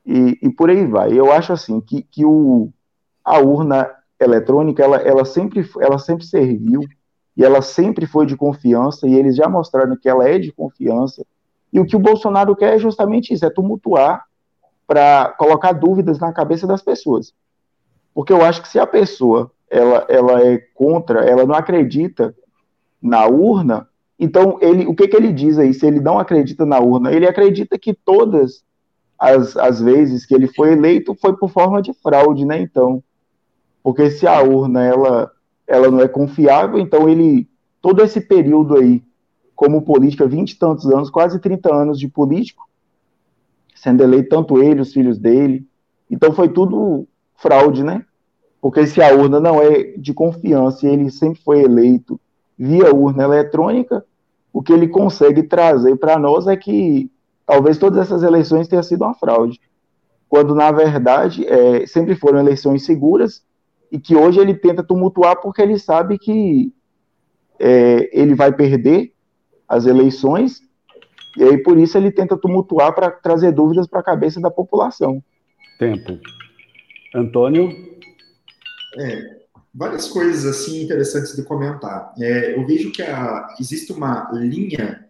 [SPEAKER 3] e, e por aí vai. Eu acho assim que, que o, a urna eletrônica, ela, ela, sempre, ela sempre serviu e ela sempre foi de confiança, e eles já mostraram que ela é de confiança. E o que o Bolsonaro quer é justamente isso, é tumultuar para colocar dúvidas na cabeça das pessoas. Porque eu acho que se a pessoa ela, ela é contra, ela não acredita na urna, então ele, o que, que ele diz aí? Se ele não acredita na urna, ele acredita que todas as, as vezes que ele foi eleito foi por forma de fraude, né? Então, porque se a urna ela, ela não é confiável, então ele, todo esse período aí, como política, 20 e tantos anos, quase 30 anos de político, sendo eleito tanto ele, os filhos dele, então foi tudo fraude, né? Porque se a urna não é de confiança e ele sempre foi eleito via urna eletrônica, o que ele consegue trazer para nós é que talvez todas essas eleições tenham sido uma fraude, quando na verdade é, sempre foram eleições seguras e que hoje ele tenta tumultuar porque ele sabe que é, ele vai perder as eleições, e aí por isso ele tenta tumultuar para trazer dúvidas para a cabeça da população.
[SPEAKER 1] Tempo. Antônio?
[SPEAKER 4] É, várias coisas assim interessantes de comentar. É, eu vejo que a, existe uma linha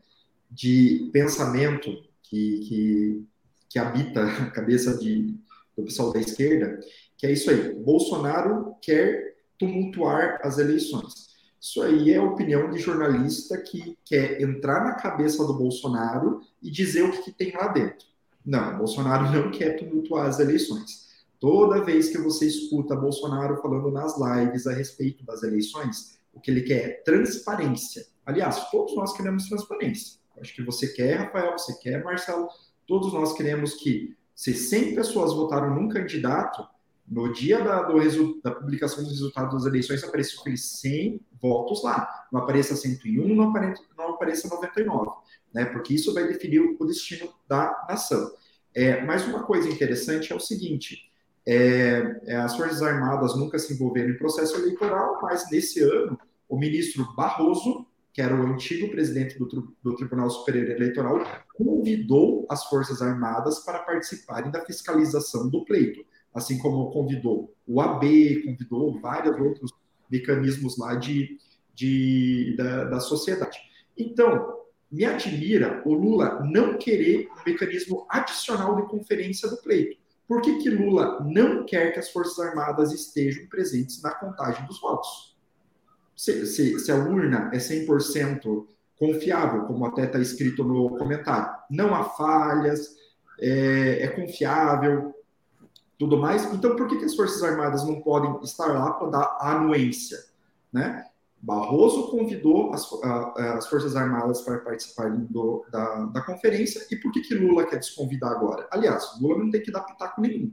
[SPEAKER 4] de pensamento que, que, que habita a cabeça de, do pessoal da esquerda, que é isso aí. Bolsonaro quer tumultuar as eleições. Isso aí é opinião de jornalista que quer entrar na cabeça do Bolsonaro e dizer o que, que tem lá dentro. Não, Bolsonaro não quer tumultuar as eleições. Toda vez que você escuta Bolsonaro falando nas lives a respeito das eleições, o que ele quer é transparência. Aliás, todos nós queremos transparência. Acho que você quer, Rafael, você quer, Marcelo, todos nós queremos que, se 100 pessoas votaram num candidato, no dia da, do, da publicação dos resultados das eleições apareçam aqueles 100 votos lá. Não apareça 101, não apareça, não apareça 99, né? porque isso vai definir o destino da nação. É, mas uma coisa interessante é o seguinte: é, é, as Forças Armadas nunca se envolveram em processo eleitoral, mas nesse ano, o ministro Barroso que era o antigo presidente do, do, Tribunal Superior Eleitoral, convidou as Forças Armadas para participarem da fiscalização do pleito, assim como convidou o AB, convidou vários outros mecanismos lá de, de da, da sociedade. Então, me admira o Lula não querer um mecanismo adicional de conferência do pleito. Por que, que Lula não quer que as Forças Armadas estejam presentes na contagem dos votos? se, se, se a urna é 100% confiável, como até está escrito no comentário. Não há falhas, é, é, confiável, tudo mais. Então, por que, que as Forças Armadas não podem estar lá para dar anuência? Né? Barroso convidou as, as Forças Armadas para participarem do, da, da conferência, e por que, que Lula quer desconvidar agora? Aliás, Lula não tem que dar pitaco nenhum.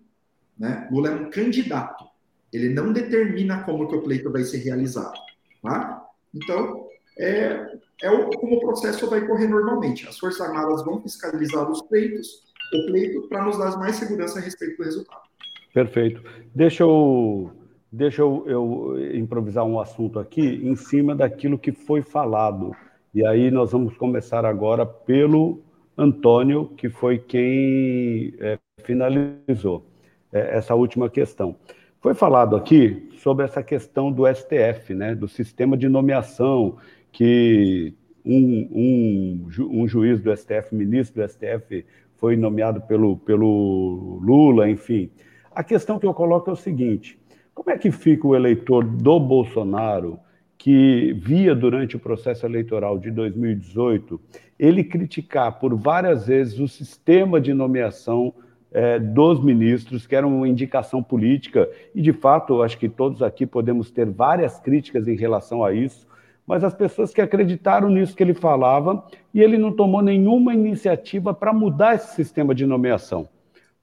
[SPEAKER 4] Né? Lula é um candidato. Ele não determina como que o pleito vai ser realizado. Tá? Então, é, é o, como o processo vai correr normalmente. As Forças Armadas vão fiscalizar os pleitos, o pleito, para nos dar mais segurança a respeito do resultado.
[SPEAKER 1] Perfeito. Deixa eu, deixa eu, eu improvisar um assunto aqui em cima daquilo que foi falado. E aí nós vamos começar agora pelo Antônio, que foi quem é, finalizou é, essa última questão. Foi falado aqui sobre essa questão do STF, né, do sistema de nomeação, que um, um, um juiz do STF, ministro do STF, foi nomeado pelo, pelo Lula, enfim. A questão que eu coloco é o seguinte: como é que fica o eleitor do Bolsonaro que via durante o processo eleitoral de 2018 ele criticar por várias vezes o sistema de nomeação é, dos ministros, que era uma indicação política, e de fato, acho que todos aqui podemos ter várias críticas em relação a isso, mas as pessoas que acreditaram nisso que ele falava, e ele não tomou nenhuma iniciativa para mudar esse sistema de nomeação.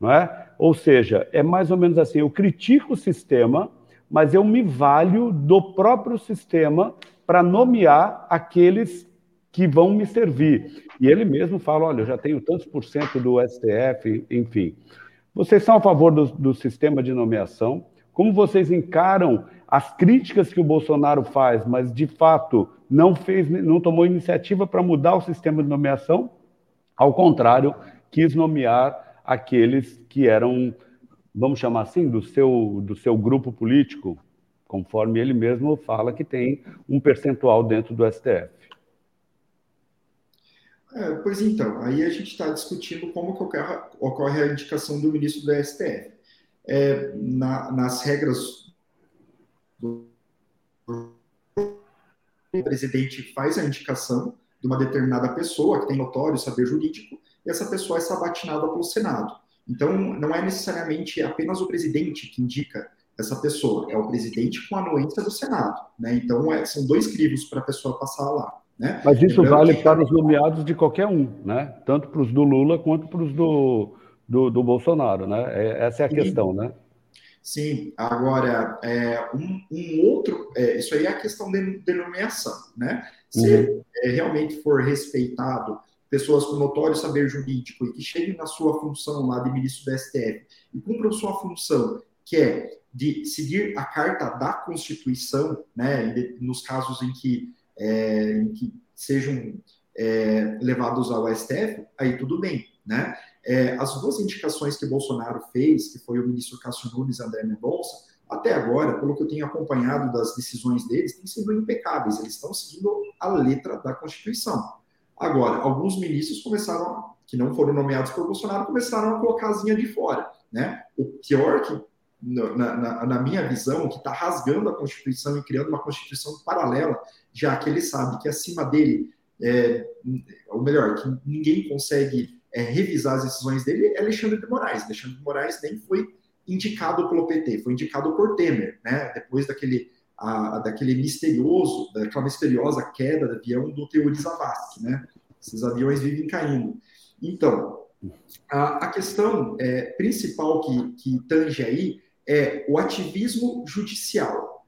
[SPEAKER 1] Não é? Ou seja, é mais ou menos assim: eu critico o sistema, mas eu me valho do próprio sistema para nomear aqueles que vão me servir. E ele mesmo fala: olha, eu já tenho tantos por cento do STF, enfim. Vocês são a favor do, do sistema de nomeação? Como vocês encaram as críticas que o Bolsonaro faz, mas de fato não fez, não tomou iniciativa para mudar o sistema de nomeação? Ao contrário, quis nomear aqueles que eram, vamos chamar assim, do seu, do seu grupo político, conforme ele mesmo fala que tem um percentual dentro do STF.
[SPEAKER 4] É, pois então, aí a gente está discutindo como ocorre, ocorre, a indicação do ministro do STF. É, na, nas regras do o presidente faz a indicação de uma determinada pessoa que tem notório saber jurídico e essa pessoa é sabatinada pelo Senado. Então, não é necessariamente apenas o presidente que indica essa pessoa, é o presidente com a anuência do Senado. Né? Então, é, são dois crivos para a pessoa passar lá. Né?
[SPEAKER 1] Mas isso Lembrando vale que... para os nomeados de qualquer um, né? tanto para os do Lula quanto para os do, do, do, Bolsonaro. Né? É, essa é a Sim. questão. Né?
[SPEAKER 4] Sim, agora, é, um, um, outro, é, isso aí é a questão de, de nomeação. Né? Se uhum. é, realmente for respeitado pessoas com notório saber jurídico e que cheguem na sua função lá de ministro do STF e cumpram sua função, que é de seguir a carta da Constituição, né, nos casos em que é, que sejam é, levados ao STF, aí tudo bem, né? É, as duas indicações que Bolsonaro fez, que foi o ministro Cássio Nunes e André Mendonça, até agora, pelo que eu tenho acompanhado das decisões deles, têm sido impecáveis, eles estão seguindo a letra da Constituição. Agora, alguns ministros começaram, que não foram nomeados por Bolsonaro, começaram a colocar a de fora. Né? O pior que, na, na, na minha visão, que está rasgando a Constituição e criando uma Constituição paralela, já que ele sabe que acima dele, é, ou melhor, que ninguém consegue é, revisar as decisões dele, é Alexandre de Moraes. Alexandre de Moraes nem foi indicado pelo PT, foi indicado por Temer, né? depois daquele a, daquele misterioso, daquela misteriosa queda do avião do Teori Zavascki, né? Esses aviões vivem caindo. Então, a, a questão é, principal que, que tange aí é o ativismo judicial.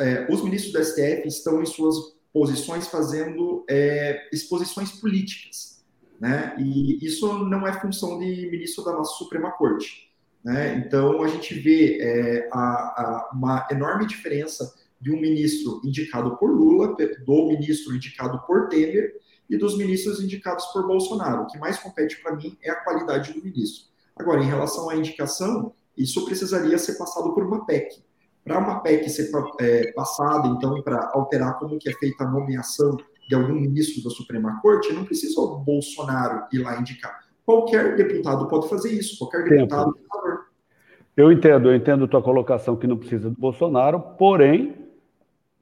[SPEAKER 4] É, os ministros do STF estão em suas posições fazendo é, exposições políticas, né? E isso não é função de ministro da nossa Suprema Corte. Né? Então, a gente vê é, a, a, uma enorme diferença de um ministro indicado por Lula, do ministro indicado por Temer e dos ministros indicados por Bolsonaro. O que mais compete para mim é a qualidade do ministro. Agora, em relação à indicação, isso precisaria ser passado por uma PEC. Para uma PEC ser é, passada, então, para alterar como que é feita a nomeação de algum ministro da Suprema Corte, não precisa o Bolsonaro ir lá indicar. Qualquer deputado pode fazer isso, qualquer deputado, por favor.
[SPEAKER 1] Eu entendo, eu entendo a tua colocação que não precisa do Bolsonaro, porém,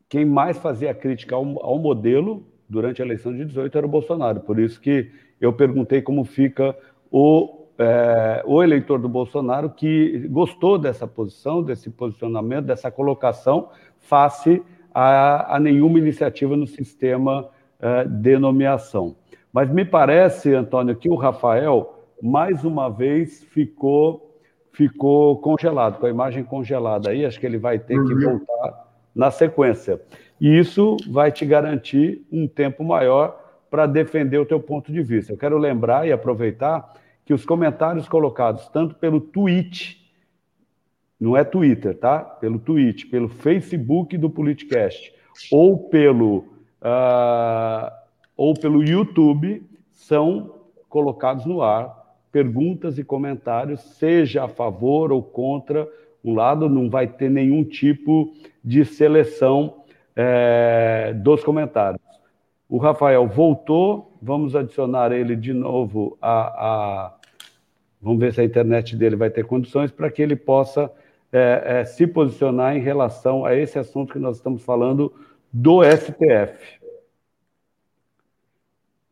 [SPEAKER 1] quem mais fazia crítica ao, ao modelo durante a eleição de 18 era o Bolsonaro. Por isso que eu perguntei como fica o, é, o eleitor do Bolsonaro que gostou dessa posição, desse posicionamento, dessa colocação face a, a nenhuma iniciativa no sistema é, de nomeação. Mas me parece, Antônio, que o Rafael, mais uma vez, ficou, ficou congelado, com a imagem congelada aí. Acho que ele vai ter que uhum. voltar na sequência. E isso vai te garantir um tempo maior para defender o teu ponto de vista. Eu quero lembrar e aproveitar que os comentários colocados tanto pelo tweet, não é Twitter, tá? Pelo tweet, pelo Facebook do Politicast, ou pelo uh, ou pelo YouTube são colocados no ar perguntas e comentários, seja a favor ou contra um lado, não vai ter nenhum tipo de seleção é, dos comentários. O Rafael voltou, vamos adicionar ele de novo a, a, Vamos ver se a internet dele vai ter condições para que ele possa é, é, se posicionar em relação a esse assunto que nós estamos falando do STF.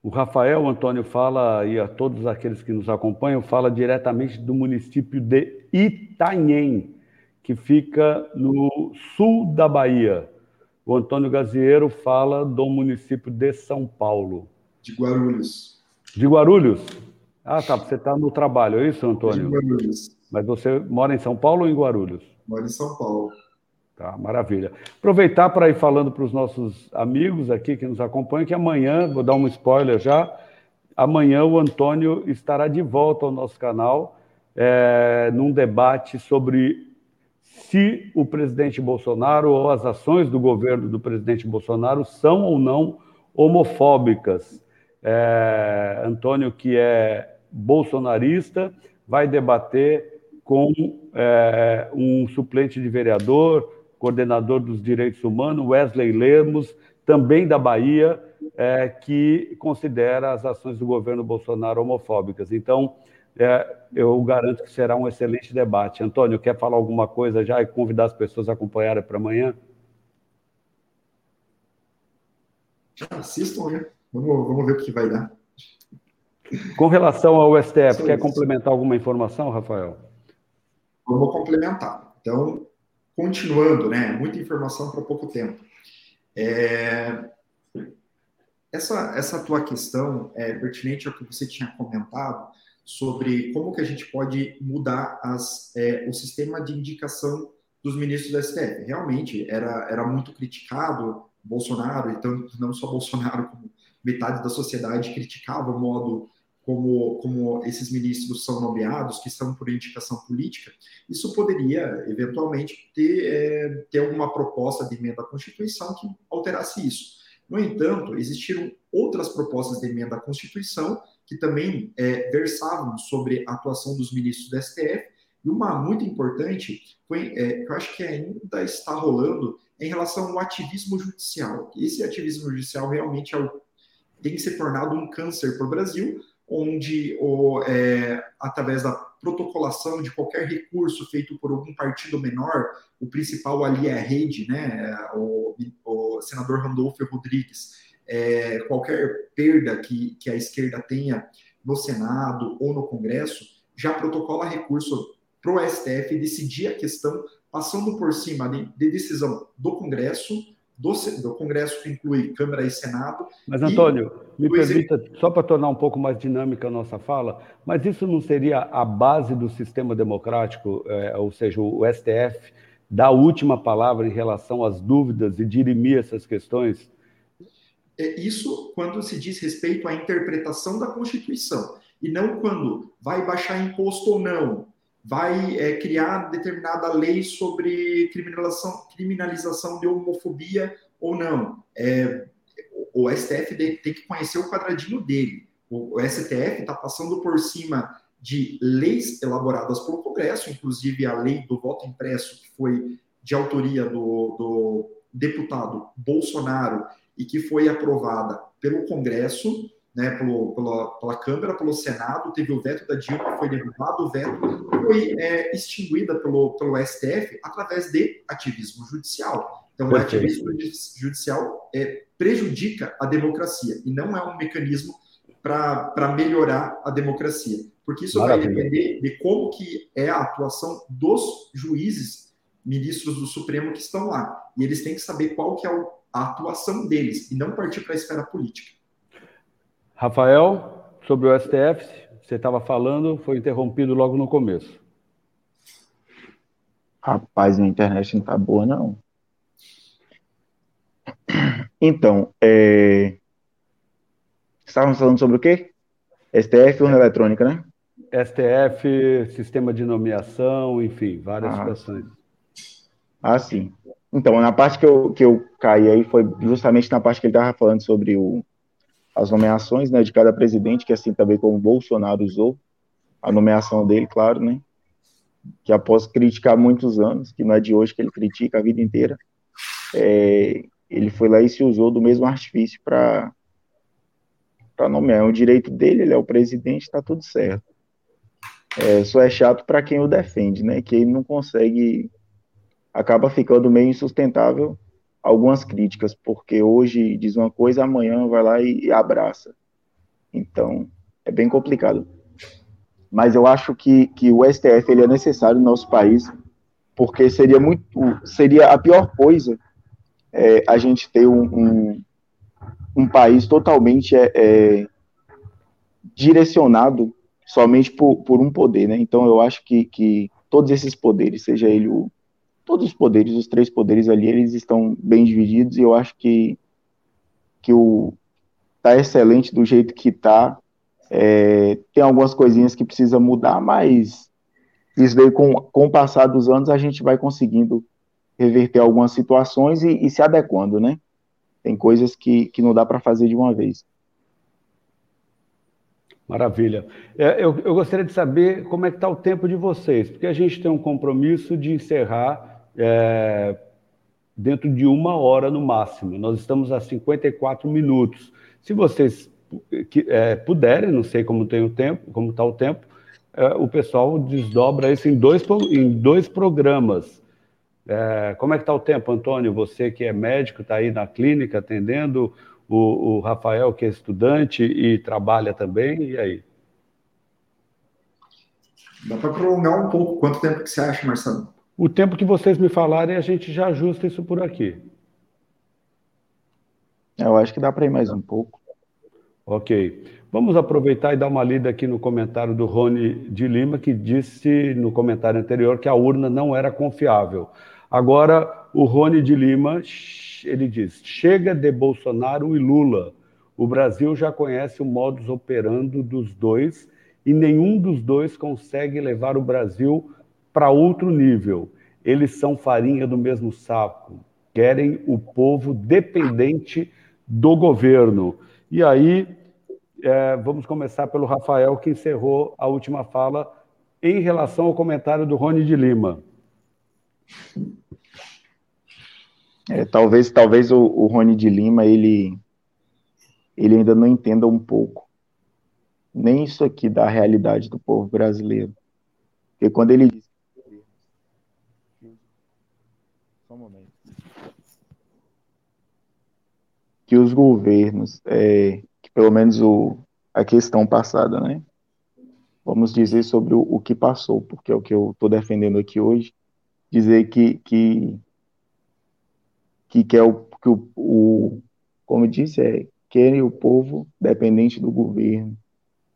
[SPEAKER 1] O Rafael Antônio fala, e a todos aqueles que nos acompanham, fala diretamente do município de Itanhem, que fica no sul da Bahia. O Antônio Gaziero fala do município de São Paulo.
[SPEAKER 4] De Guarulhos.
[SPEAKER 1] De Guarulhos? Ah, tá. Você está no trabalho, é isso, Antônio?
[SPEAKER 4] De Guarulhos.
[SPEAKER 1] Mas você mora em São Paulo ou em Guarulhos?
[SPEAKER 4] Moro em São Paulo.
[SPEAKER 1] Tá, maravilha. Aproveitar para ir falando para os nossos amigos aqui que nos acompanham, que amanhã, vou dar um spoiler já, amanhã o Antônio estará de volta ao nosso canal é, num debate sobre se o presidente Bolsonaro ou as ações do governo do presidente Bolsonaro são ou não homofóbicas. É, Antônio, que é bolsonarista, vai debater com é, um suplente de vereador, coordenador dos direitos humanos, Wesley Lemos, também da Bahia, é, que considera as ações do governo Bolsonaro homofóbicas. Então, é, eu garanto que será um excelente debate. Antônio, quer falar alguma coisa já e convidar as pessoas a acompanharem para amanhã?
[SPEAKER 4] Assistam, né? Vamos, vamos ver o que vai dar.
[SPEAKER 1] Com relação ao STF, quer complementar alguma informação, Rafael?
[SPEAKER 4] Vamos complementar. Então, continuando, né? Muita informação para pouco tempo. É, essa, essa tua questão é pertinente ao que você tinha comentado sobre como que a gente pode mudar as, é, o sistema de indicação dos ministros do STF. Realmente era, era muito criticado Bolsonaro, então não só Bolsonaro, como metade da sociedade criticava o modo como, como esses ministros são nomeados, que são por indicação política, isso poderia, eventualmente, ter, é, ter alguma proposta de emenda à Constituição que alterasse isso. No entanto, existiram outras propostas de emenda à Constituição que também é, versavam sobre a atuação dos ministros do STF E uma muito importante, foi, é, que eu acho que ainda está rolando, em relação ao ativismo judicial. Esse ativismo judicial realmente é o, tem ser tornado um câncer para o Brasil, onde, é, através da protocolação de qualquer recurso feito por algum partido menor, o principal ali é a rede, né, o, o senador Randolfo Rodrigues, é, qualquer perda que, que a esquerda tenha no Senado ou no Congresso, já protocola recurso para o STF decidir a questão, passando por cima de, de decisão do Congresso, do, do, Congresso que inclui Câmara e Senado.
[SPEAKER 1] Mas, Antônio, me permita, só para tornar um pouco mais dinâmica a nossa fala, mas isso não seria a base do sistema democrático, é, ou seja, o STF, dar a última palavra em relação às dúvidas e dirimir essas questões?
[SPEAKER 4] É isso quando se diz respeito à interpretação da Constituição, e não quando vai baixar imposto ou não, vai é, criar determinada lei sobre criminalização, criminalização de homofobia ou não. É, o STF tem que conhecer o quadradinho dele. O, STF está passando por cima de leis elaboradas pelo Congresso, inclusive a lei do voto impresso, que foi de autoria do, do deputado Bolsonaro e que foi aprovada pelo Congresso, né, pelo, pela, pela Câmara, pelo Senado, teve o veto da Dilma, foi derrubado o veto, foi é, extinguida pelo, pelo STF através de ativismo judicial. Então, o ativismo judicial é, prejudica a democracia e não é um mecanismo para melhorar a democracia, porque isso Maravilha. vai depender de como que é a atuação dos juízes, ministros do Supremo que estão lá. E eles têm que saber qual que é a atuação deles e não partir para a esfera política.
[SPEAKER 1] Rafael, sobre o STF, você estava falando, foi interrompido logo no começo.
[SPEAKER 3] Rapaz, minha internet não está boa, não. Então, é... estávamos falando sobre o quê? STF urna eletrônica, né?
[SPEAKER 1] STF, sistema de nomeação, enfim, várias ah, situações.
[SPEAKER 3] Ah, sim. Então, na parte que eu, que eu caí aí foi justamente na parte que ele estava falando sobre o, as nomeações né, de cada presidente, que assim também como Bolsonaro usou a nomeação dele, claro, né? Que após criticar muitos anos, que não é de hoje que ele critica a vida inteira, é, ele foi lá e se usou do mesmo artifício para nomear. É um direito dele, ele é o presidente, está tudo certo. É, só é chato para quem o defende, né? Que ele não consegue, acaba ficando meio insustentável algumas críticas, porque hoje diz uma coisa, amanhã vai lá e, e abraça. Então, é bem complicado. Mas eu acho que, que o STF ele é necessário no nosso país, porque seria muito, seria a pior coisa é, a gente ter um, um, um país totalmente é, é, direcionado somente por, por um poder, né? Então eu acho que, que todos esses poderes, seja ele o, todos os poderes, os três poderes ali, eles estão bem divididos e eu acho que, que o tá excelente do jeito que tá. É, tem algumas coisinhas que precisa mudar, mas isso daí com, com o passar dos anos a gente vai conseguindo reverter algumas situações e, e se adequando, né? Tem coisas que, que não dá para fazer de uma vez.
[SPEAKER 1] Maravilha. É, eu, eu, gostaria de saber como é que está o tempo de vocês, porque a gente tem um compromisso de encerrar é, dentro de uma hora no máximo. Nós estamos a 54 minutos. Se vocês é, puderem, não sei como tem o tempo, como está o tempo, é, o pessoal desdobra isso em dois, em dois programas. É, como é que está o tempo, Antônio? Você que é médico, está aí na clínica atendendo, o, o, Rafael que é estudante e trabalha também, e aí?
[SPEAKER 4] Dá para prolongar um pouco. Quanto tempo que você acha, Marcelo?
[SPEAKER 1] O tempo que vocês me falarem, a gente já ajusta isso por aqui.
[SPEAKER 3] Eu acho que dá para ir mais um pouco.
[SPEAKER 1] Ok. Vamos aproveitar e dar uma lida aqui no comentário do Rony de Lima, que disse no comentário anterior que a urna não era confiável. Agora, o Rony de Lima, ele diz: chega de Bolsonaro e Lula. O Brasil já conhece o modus operando dos dois e nenhum dos dois consegue levar o Brasil para outro nível. Eles são farinha do mesmo saco, querem o povo dependente do governo. E aí, é, vamos começar pelo Rafael, que encerrou a última fala em relação ao comentário do Rony de Lima.
[SPEAKER 3] É, talvez talvez o, o Rony de Lima ele, ele ainda não entenda um pouco nem isso aqui da realidade do povo brasileiro. Porque quando ele diz. Só um momento. Que os governos, é, que pelo menos o, a questão passada, né? Vamos dizer sobre o, o que passou, porque é o que eu estou defendendo aqui hoje. Dizer que, que, que, que é o que o, o como disse, é querem o povo dependente do governo,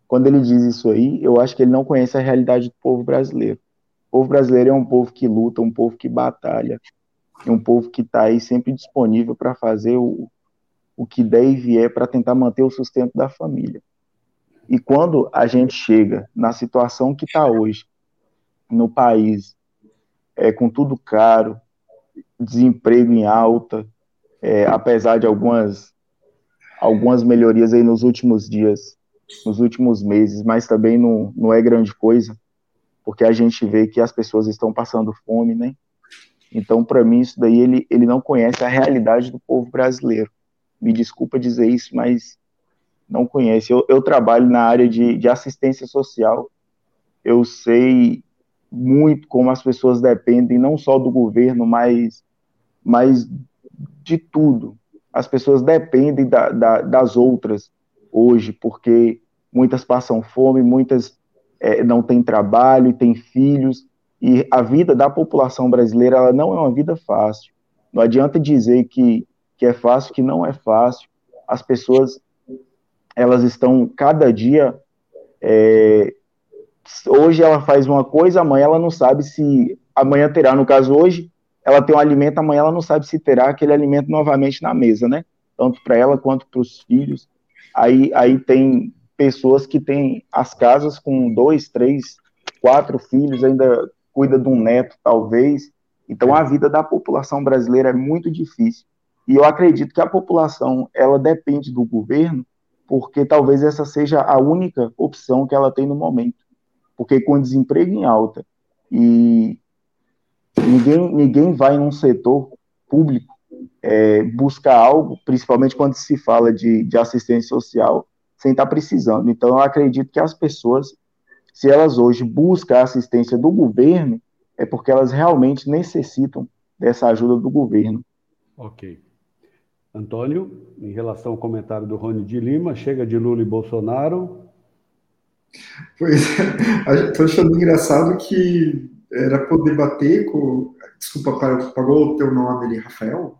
[SPEAKER 3] quando ele diz isso aí, eu acho que ele não conhece a realidade do povo brasileiro. O povo brasileiro é um povo que luta, um povo que batalha, é um povo que está aí sempre disponível para fazer o, o que der e vier para tentar manter o sustento da família. E quando a gente chega na situação que está hoje, no país, é, com tudo caro, desemprego em alta, é, apesar de algumas, algumas melhorias aí nos últimos dias, nos últimos meses, mas também não, não é grande coisa, porque a gente vê que as pessoas estão passando fome, né? Então, para mim, isso daí ele, ele não conhece a realidade do povo brasileiro. Me desculpa dizer isso, mas não conhece. Eu, eu trabalho na área de, de assistência social, eu sei muito como as pessoas dependem não só do governo, mas, mas de tudo. As pessoas dependem da, da, das outras hoje, porque muitas passam fome, muitas é, não têm trabalho e têm filhos, e a vida da população brasileira ela não é uma vida fácil. Não adianta dizer que, que é fácil, que não é fácil. As pessoas elas estão cada dia é, hoje ela faz uma coisa, amanhã ela não sabe se amanhã terá. No caso hoje, ela tem um alimento, amanhã ela não sabe se terá aquele alimento novamente na mesa, né? Tanto para ela quanto para os filhos. Aí, aí tem pessoas que têm as casas com dois, três, quatro filhos, ainda cuida de um neto, talvez. Então, a vida da população brasileira é muito difícil. E eu acredito que a população, ela depende do governo, porque talvez essa seja a única opção que ela tem no momento. Porque com desemprego em alta e ninguém, ninguém vai num setor público é, buscar algo, principalmente quando se fala de, de assistência social, sem estar precisando. Então, eu acredito que as pessoas, se elas hoje buscam a assistência do governo, é porque elas realmente necessitam dessa ajuda do governo.
[SPEAKER 1] Ok. Antônio, em relação ao comentário do Rony de Lima, chega de Lula e Bolsonaro.
[SPEAKER 4] Pois é, estou achando engraçado que era poder bater com. Desculpa, pagou o teu nome ali, Rafael?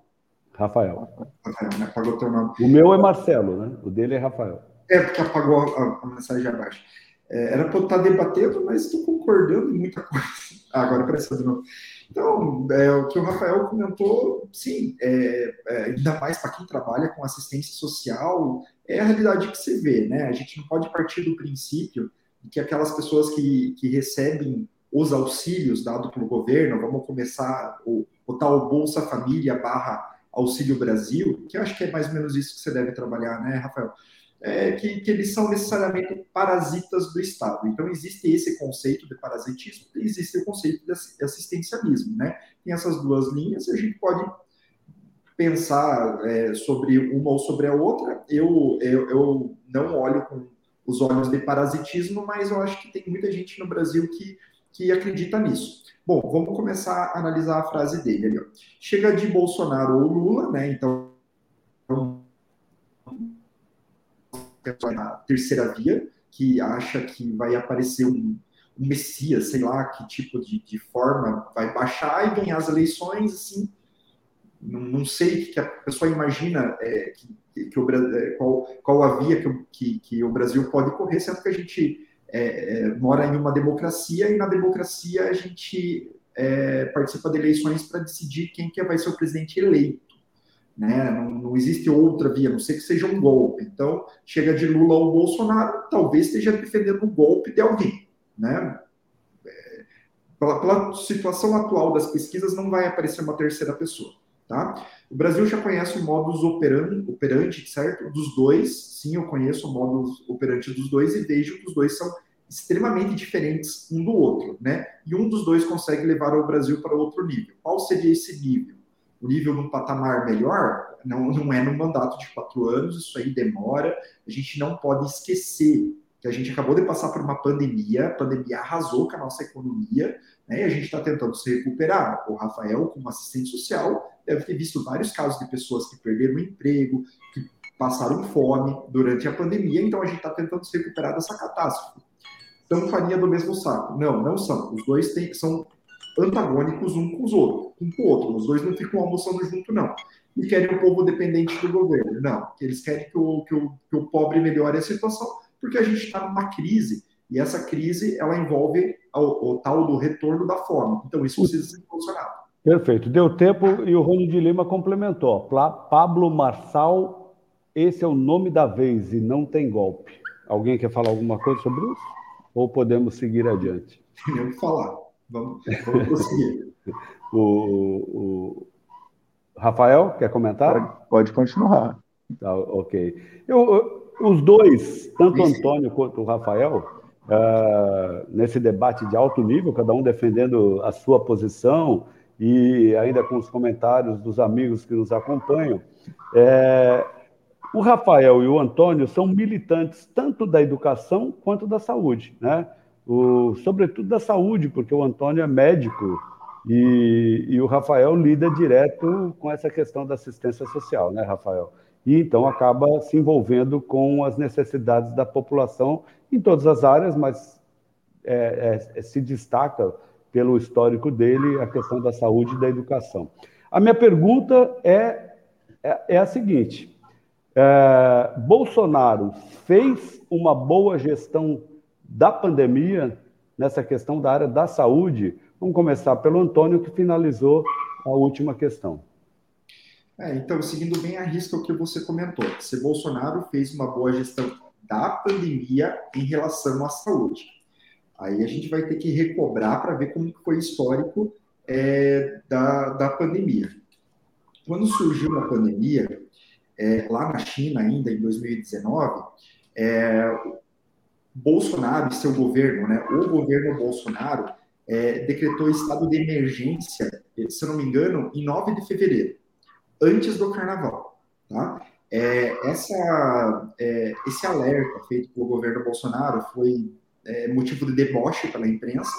[SPEAKER 1] Rafael.
[SPEAKER 4] Rafael, né? Apagou o teu nome.
[SPEAKER 1] O meu é Marcelo, né? O dele é Rafael.
[SPEAKER 4] É, porque apagou a, a mensagem abaixo. É, era para estar debatendo, mas estou concordando em muita coisa. Ah, agora apareceu de novo. Então, é, o que o Rafael comentou, sim, é, é, ainda mais para quem trabalha com assistência social, é a realidade que se vê, né? A gente não pode partir do princípio que aquelas pessoas que, que recebem os auxílios dados pelo governo, vamos começar o, o tal Bolsa Família barra Auxílio Brasil, que acho que é mais ou menos isso que você deve trabalhar, né, Rafael? É, que, que, eles são necessariamente parasitas do Estado. Então, existe esse conceito de parasitismo e existe o conceito de assistencialismo, né? Tem essas duas linhas e a gente pode pensar é, sobre uma ou sobre a outra. Eu, eu, eu não olho com os olhos de parasitismo, mas eu acho que tem muita gente no Brasil que, que acredita nisso. Bom, vamos começar a analisar a frase dele ali. Chega de Bolsonaro ou Lula, né? Então, a terceira via, que acha que vai aparecer um, um messias, sei lá que tipo de, de, forma, vai baixar e ganhar as eleições, assim. Não, não sei o que a pessoa imagina é, que, que o, é, qual, qual a via que, que, que o Brasil pode correr, sendo que a gente é, é, mora em uma democracia e na democracia a gente é, participa de eleições para decidir quem que vai ser o presidente eleito. Né? Não, não, existe outra via, a não ser que seja um golpe. Então, chega de Lula ou Bolsonaro, talvez esteja defendendo o golpe de alguém. Né? É, pela, pela, situação atual das pesquisas, não vai aparecer uma terceira pessoa. Tá? O Brasil já conhece o modus operandi, certo? Dos dois. Sim, eu conheço o modus operandi dos dois e vejo que os dois são extremamente diferentes um do outro, né? E um dos dois consegue levar o Brasil para outro nível. Qual seria esse nível? Nível num patamar melhor não, não é no mandato de quatro anos, isso aí demora. A gente não pode esquecer que a gente acabou de passar por uma pandemia, a pandemia arrasou com a nossa economia, né? E a gente está tentando se recuperar. O Rafael, como assistente social, deve ter visto vários casos de pessoas que perderam o emprego, que passaram fome durante a pandemia, então a gente está tentando se recuperar dessa catástrofe. São farinha do mesmo saco? Não, não são. Os dois têm, são antagônicos um com os outros, um com o outro. Os dois não ficam almoçando junto, não. E querem o povo dependente do governo. Não, eles querem que o, que o, que o pobre melhore a situação, porque a gente está numa crise e essa crise ela envolve o, o, tal do retorno da fome. Então isso precisa ser solucionado.
[SPEAKER 1] Perfeito. Deu tempo e o Rony de Lima complementou. Pablo Marçal, esse é o nome da vez e não tem golpe. Alguém quer falar alguma coisa sobre isso? Ou podemos seguir adiante?
[SPEAKER 4] Eu vou falar. Vamos, vamos prosseguir.
[SPEAKER 1] o, o, Rafael, quer comentar?
[SPEAKER 3] Pode continuar.
[SPEAKER 1] Tá, ok. Eu, os dois, tanto o Antônio quanto o Rafael, uh, nesse debate de alto nível, cada um defendendo a sua posição e ainda com os comentários dos amigos que nos acompanham. É, o Rafael e o Antônio são militantes tanto da educação quanto da saúde, né? O, sobretudo da saúde, porque o Antônio é médico e, e, o Rafael lida direto com essa questão da assistência social, né, Rafael? E então acaba se envolvendo com as necessidades da população em todas as áreas, mas é, é, se destaca pelo histórico dele a questão da saúde e da educação. A minha pergunta é, é, é a seguinte: é, Bolsonaro fez uma boa gestão da pandemia nessa questão da área da saúde? Vamos começar pelo Antônio, que finalizou a última questão.
[SPEAKER 4] É, então, seguindo bem a risca o que você comentou, se Bolsonaro fez uma boa gestão da pandemia em relação à saúde. Aí a gente vai ter que recobrar para ver como foi histórico é, da, da pandemia. Quando surgiu a pandemia, é, lá na China, ainda em 2019, é, Bolsonaro e seu governo, né, o governo Bolsonaro, é, decretou estado de emergência, se eu não me engano, em 9 de fevereiro, antes do carnaval. Tá? É, essa, é, esse alerta feito pelo governo Bolsonaro foi é, motivo de deboche pela imprensa,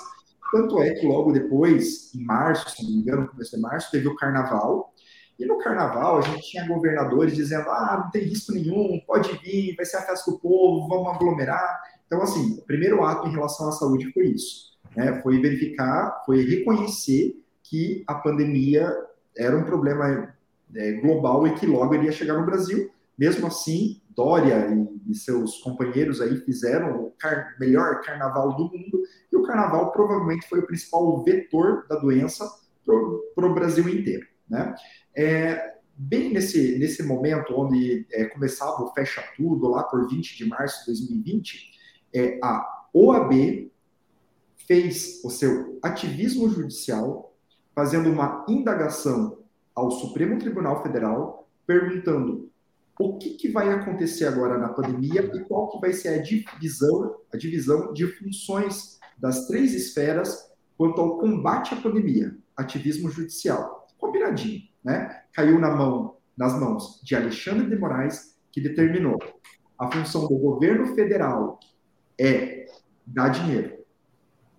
[SPEAKER 4] tanto é que logo depois, em março, se não me engano, começo de março, teve o carnaval, e no carnaval a gente tinha governadores dizendo: ah, não tem risco nenhum, pode vir, vai ser a festa do povo, vamos aglomerar. Então, assim, o primeiro ato em relação à saúde foi isso: né? foi verificar, foi reconhecer que a pandemia era um problema é, global e que logo iria chegar no Brasil. Mesmo assim, Dória e, e seus companheiros aí fizeram o car melhor carnaval do mundo e o carnaval provavelmente foi o principal vetor da doença para o Brasil inteiro. Né? É, bem nesse, nesse momento onde é, começava o fecha tudo, lá por 20 de março de 2020, é, a OAB fez o seu ativismo judicial, fazendo uma indagação ao Supremo Tribunal Federal, perguntando o que, que vai acontecer agora na pandemia e qual que vai ser a divisão, a divisão de funções das três esferas quanto ao combate à pandemia, ativismo judicial. Combinadinho né, caiu na mão, nas mãos de Alexandre de Moraes, que determinou a função do governo federal é dar dinheiro.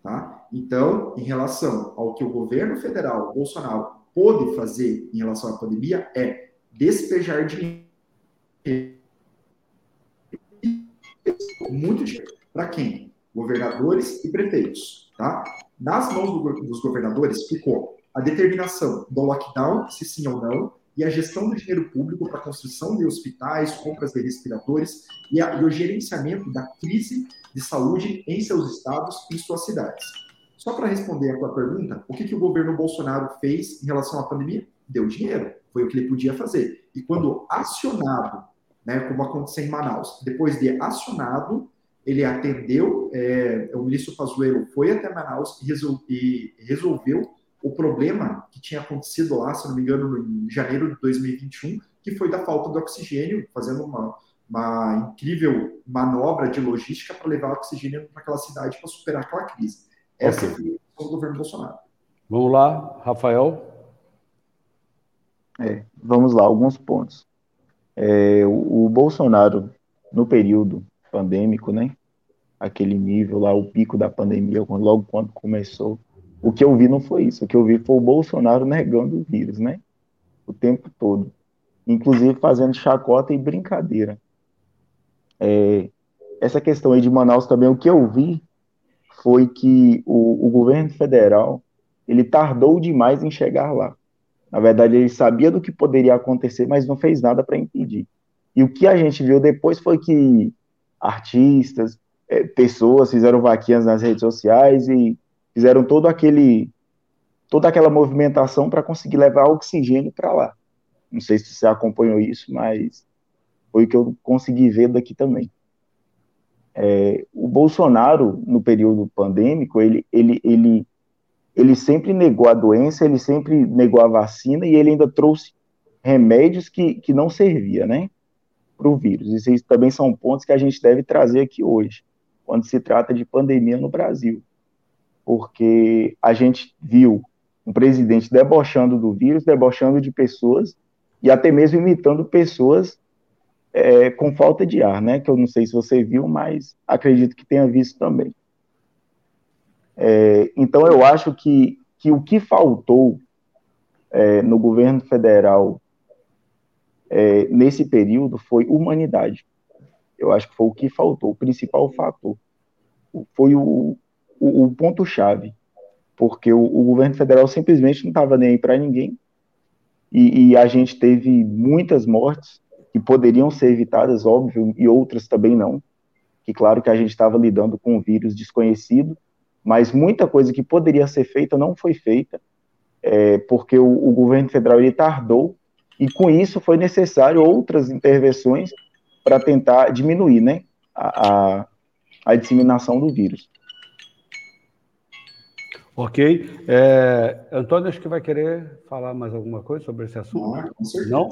[SPEAKER 4] Tá? Então, em relação ao que o governo federal, Bolsonaro, pôde fazer em relação à pandemia, é despejar dinheiro. Muito dinheiro. Para quem? Governadores e prefeitos. Tá? Nas mãos do, dos governadores ficou a determinação do lockdown, se sim ou não, e a gestão do dinheiro público para a construção de hospitais, compras de respiradores e, a, e, o gerenciamento da crise de saúde em seus estados e suas cidades. Só para responder a tua pergunta, o que, que o governo Bolsonaro fez em relação à pandemia? Deu dinheiro, foi o que ele podia fazer. E quando acionado, né, como aconteceu em Manaus, depois de acionado, ele atendeu, é, o ministro Pazuello foi até Manaus e, resol, e resolveu o problema que tinha acontecido lá, se não me engano, em janeiro de 2021, que foi da falta de oxigênio, fazendo uma, uma incrível manobra de logística para levar oxigênio para aquela cidade para superar aquela crise. Essa okay. foi a do governo Bolsonaro.
[SPEAKER 1] Vamos lá, Rafael.
[SPEAKER 3] É, vamos lá, alguns pontos. É, o, o, Bolsonaro, no período pandêmico, né? Aquele nível lá, o pico da pandemia, logo quando começou, o que eu vi não foi isso. O que eu vi foi o Bolsonaro negando o vírus, né? O tempo todo. Inclusive fazendo chacota e brincadeira. É, essa questão aí de Manaus também, o que eu vi foi que o, o governo federal ele tardou demais em chegar lá. Na verdade, ele sabia do que poderia acontecer, mas não fez nada para impedir. E o que a gente viu depois foi que artistas, é, pessoas fizeram vaquinhas nas redes sociais e fizeram todo aquele toda aquela movimentação para conseguir levar oxigênio para lá. Não sei se você acompanhou isso, mas foi o que eu consegui ver daqui também. É, o Bolsonaro, no período pandêmico, ele, ele, ele ele sempre negou a doença, ele sempre negou a vacina e ele ainda trouxe remédios que, que não servia, né, para o vírus. Isso também são pontos que a gente deve trazer aqui hoje, quando se trata de pandemia no Brasil. Porque a gente viu um presidente debochando do vírus, debochando de pessoas e até mesmo imitando pessoas é, com falta de ar, né? Que eu não sei se você viu, mas acredito que tenha visto também. É, então, eu acho que, que o que faltou é, no governo federal é, nesse período foi humanidade. Eu acho que foi o que faltou, o principal fator. Foi o, o, o ponto-chave, porque o, o, governo federal simplesmente não estava nem aí para ninguém, e, e a gente teve muitas mortes que poderiam ser evitadas, óbvio, e outras também não. Que claro que a gente estava lidando com um vírus desconhecido, mas muita coisa que poderia ser feita não foi feita, é, porque o, o, governo federal ele tardou, e com isso foi necessário outras intervenções para tentar diminuir né, a, a, a, disseminação do vírus.
[SPEAKER 1] Ok. É, Antônio, acho que vai querer falar mais alguma coisa sobre esse assunto.
[SPEAKER 4] Certeza.
[SPEAKER 1] Não?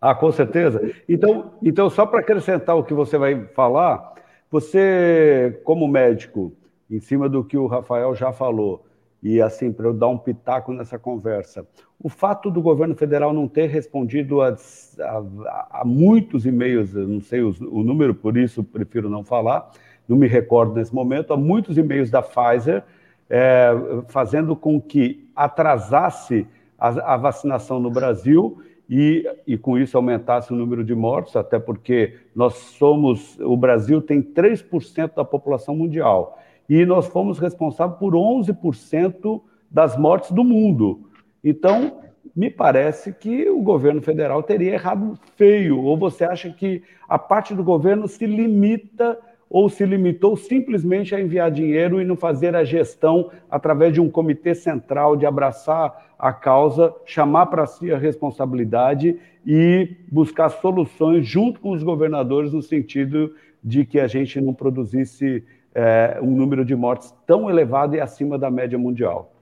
[SPEAKER 1] Ah, com certeza. Então, então só para acrescentar o que você vai falar, você, como médico, em cima do que o Rafael já falou, e assim, para eu dar um pitaco nessa conversa. O fato do governo federal não ter respondido a, a, a muitos e-mails, não sei o, o, número, por isso prefiro não falar, não me recordo nesse momento, a muitos e-mails da Pfizer, é, fazendo com que atrasasse a, a vacinação no Brasil e, e com isso aumentasse o número de mortos, até porque nós somos, o Brasil tem 3% da população mundial e nós fomos responsáveis por 11% das mortes do mundo. Então, me parece que o governo federal teria errado feio. Ou você acha que a parte do governo se limita ou se limitou simplesmente a enviar dinheiro e não fazer a gestão através de um comitê central de abraçar a causa, chamar para si a responsabilidade e buscar soluções junto com os governadores no sentido de que a gente não produzisse é, um número de mortes tão elevado e acima da média mundial?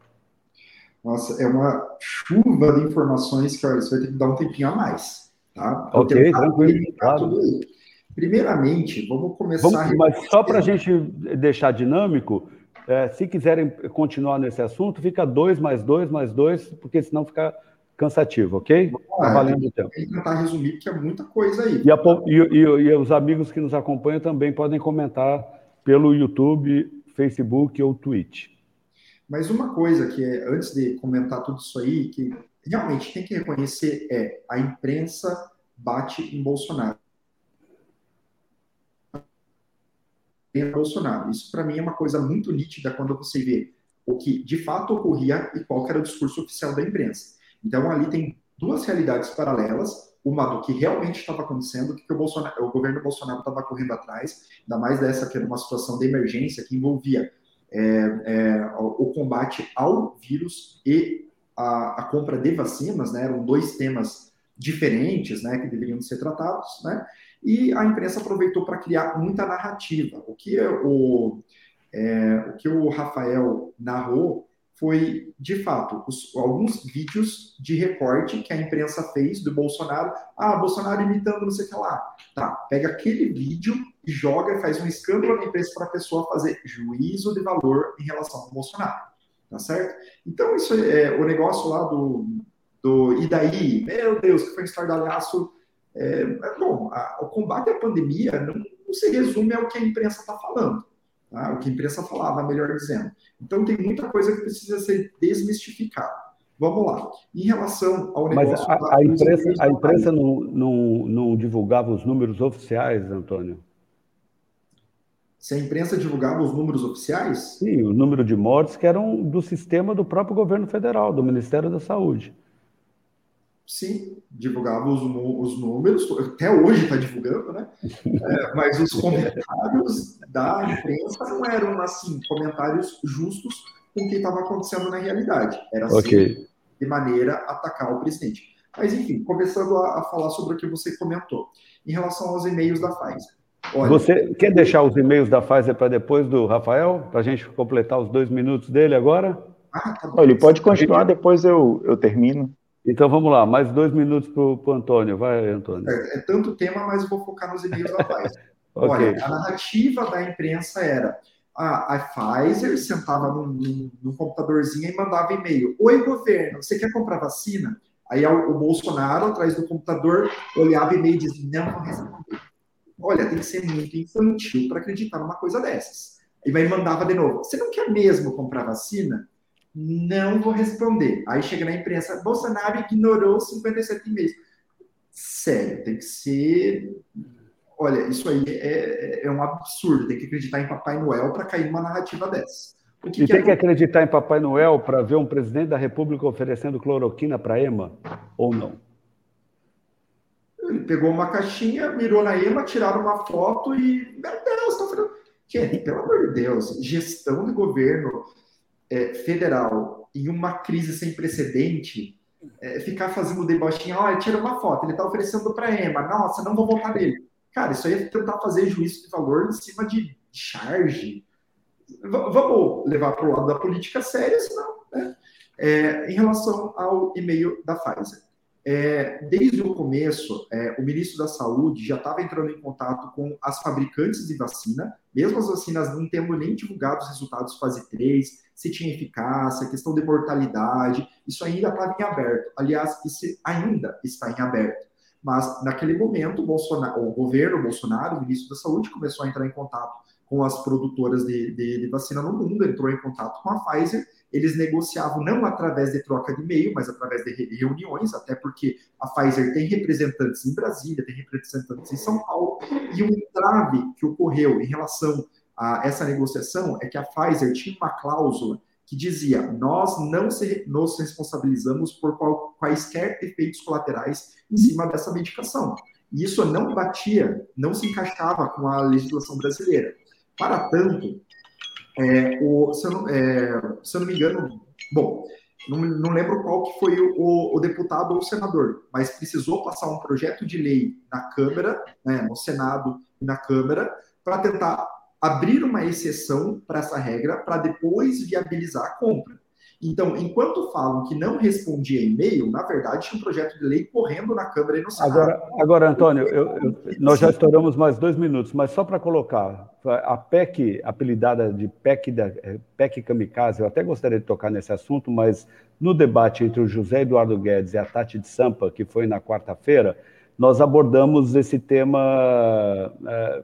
[SPEAKER 4] Nossa, é uma chuva de informações que olha, você vai ter que dar um tempinho a mais. Tá?
[SPEAKER 1] Ok, tranquilo. Claro.
[SPEAKER 4] Primeiramente, vamos começar. Vamos,
[SPEAKER 1] mas só para a gente deixar dinâmico, é, se quiserem continuar nesse assunto, fica dois mais dois mais dois, porque senão fica cansativo, ok?
[SPEAKER 4] Ah, valendo o tempo. tentar resumir, porque é muita coisa aí.
[SPEAKER 1] E, a, e, e, e, os amigos que nos acompanham também podem comentar pelo YouTube, Facebook ou Twitch.
[SPEAKER 4] Mas uma coisa que é, antes de comentar tudo isso aí, que realmente tem que reconhecer é a imprensa bate em Bolsonaro. Em Bolsonaro. Isso para mim é uma coisa muito nítida quando você vê o que de fato ocorria e qual era o discurso oficial da imprensa. Então ali tem duas realidades paralelas uma do que realmente estava acontecendo, o que, o, o governo Bolsonaro estava correndo atrás, ainda mais dessa que era uma situação de emergência que envolvia é, é, o combate ao vírus e a, a, compra de vacinas, né? Eram dois temas diferentes, né? Que deveriam ser tratados, né? E a imprensa aproveitou para criar muita narrativa. O que o, é, o que o Rafael narrou foi, de fato, os, alguns vídeos de recorte que a imprensa fez do Bolsonaro. Ah, Bolsonaro imitando não sei o que lá. Tá, pega aquele vídeo e joga faz um escândalo na imprensa para a pessoa fazer juízo de valor em relação ao Bolsonaro. Tá certo? Então, isso é o negócio lá do, do e daí? Meu Deus, que foi um estardalhaço. É, bom, a, o combate à pandemia não, não se resume ao que a imprensa está falando. Tá? O que a imprensa falava, melhor dizendo. Então, tem muita coisa que precisa ser desmistificada. Vamos lá. Em relação ao negócio...
[SPEAKER 1] Mas a, a imprensa, a imprensa não, não, não divulgava os números oficiais, Antônio?
[SPEAKER 4] Se a imprensa divulgava os números oficiais?
[SPEAKER 1] Sim, o número de mortes que eram do sistema do próprio governo federal, do Ministério da Saúde.
[SPEAKER 4] Sim, divulgava os, os números, até hoje está divulgando, né? É, mas os comentários da imprensa não eram, assim, comentários justos com o que estava acontecendo na realidade. Era assim, okay. de maneira a atacar o presidente. Mas, enfim, começando a, a, falar sobre o que você comentou. Em relação aos e-mails da Pfizer.
[SPEAKER 1] Olha, você quer deixar os e-mails da Pfizer para depois do Rafael? Para a gente completar os dois minutos dele agora?
[SPEAKER 3] Ah, tá Ele pode continuar, depois eu, eu termino.
[SPEAKER 1] Então vamos lá, mais dois minutos para o Antônio. Vai, Antônio.
[SPEAKER 4] É, é, tanto tema, mas eu vou focar nos e-mails da Pfizer. okay. Olha, a narrativa da imprensa era a, a Pfizer sentava num, num, num, computadorzinho e mandava e-mail. Oi, governo, você quer comprar vacina? Aí o, o Bolsonaro, atrás do computador, olhava e-mail e dizia, não vou responder. Olha, tem que ser muito infantil para acreditar numa coisa dessas. E aí mandava de novo, você não quer mesmo comprar vacina? Não vou responder. Aí chega na imprensa, Bolsonaro ignorou 57 e-mails. Sério, tem que ser. Olha, isso aí é, é, é um absurdo. Tem que acreditar em Papai Noel para cair numa narrativa dessa.
[SPEAKER 1] O que e que tem é... que acreditar em Papai Noel para ver um presidente da República oferecendo cloroquina para EMA ou não?
[SPEAKER 4] Ele pegou uma caixinha, mirou na EMA, tiraram uma foto e. Meu Deus, estão falando. Gente, pelo amor de Deus, gestão de governo é, federal em uma crise sem precedente, é, ficar fazendo debochinho, olha, tira uma foto, ele está oferecendo para EMA, nossa, não vou votar nele. Cara, isso aí é tentar fazer juízo de valor em cima de charge. V vamos levar para o lado da política séria, senão, né? É, em relação ao e-mail da Pfizer. É, desde o começo, é, o ministro da Saúde já estava entrando em contato com as fabricantes de vacina, mesmo as vacinas não tendo nem divulgado os resultados fase 3, se tinha eficácia, questão de mortalidade, isso ainda estava em aberto. Aliás, isso ainda está em aberto. Mas, naquele momento, o, Bolsonaro, o governo Bolsonaro, o ministro da Saúde, começou a entrar em contato com as produtoras de, de, de vacina no mundo, entrou em contato com a Pfizer eles negociavam não através de troca de e-mail, mas através de reuniões, até porque a Pfizer tem representantes em Brasília, tem representantes em São Paulo, e um entrave que ocorreu em relação a essa negociação é que a Pfizer tinha uma cláusula que dizia: nós não se, nos responsabilizamos por qual, quaisquer efeitos colaterais em cima dessa medicação. E isso não batia, não se encaixava com a legislação brasileira. Para tanto, é, o, se, eu não, é, se eu não me engano, bom, não, não lembro qual que foi o, o, deputado ou o senador, mas precisou passar um projeto de lei na Câmara, né, no Senado e na Câmara, para tentar abrir uma exceção para essa regra, para depois viabilizar a compra. Então, enquanto falam que não respondia e-mail, na verdade tinha um projeto de lei correndo na Câmara e no Senado.
[SPEAKER 1] Agora, agora Antônio, eu, eu, nós já estouramos mais dois minutos, mas só para colocar, a PEC, apelidada de PEC, da, é, PEC Kamikaze, eu até gostaria de tocar nesse assunto, mas no debate entre o José Eduardo Guedes e a Tati de Sampa, que foi na quarta-feira, nós abordamos esse tema, é,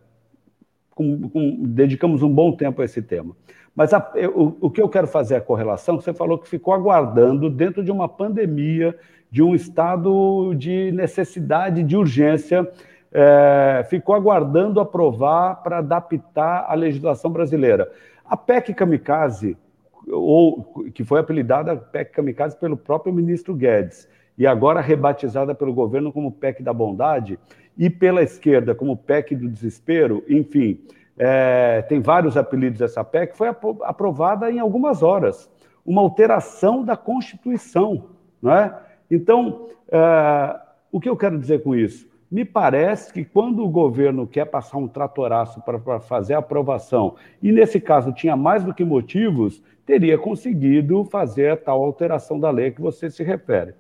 [SPEAKER 1] com, com, dedicamos um bom tempo a esse tema. Mas a, o que eu quero fazer a correlação, você falou que ficou aguardando dentro de uma pandemia, de um estado de necessidade, de urgência, é, ficou aguardando aprovar para adaptar a legislação brasileira. A PEC Kamikaze, ou que foi apelidada PEC Kamikaze pelo próprio ministro Guedes, e agora rebatizada pelo governo como PEC da Bondade, e pela esquerda como PEC do Desespero, enfim, é, tem vários apelidos dessa PEC, foi aprovada em algumas horas. Uma alteração da Constituição. Não é? Então, é, o que eu quero dizer com isso? Me parece que quando o governo quer passar um tratoraço para fazer a aprovação, e nesse caso tinha mais do que motivos, teria conseguido fazer a tal alteração da lei que você se refere.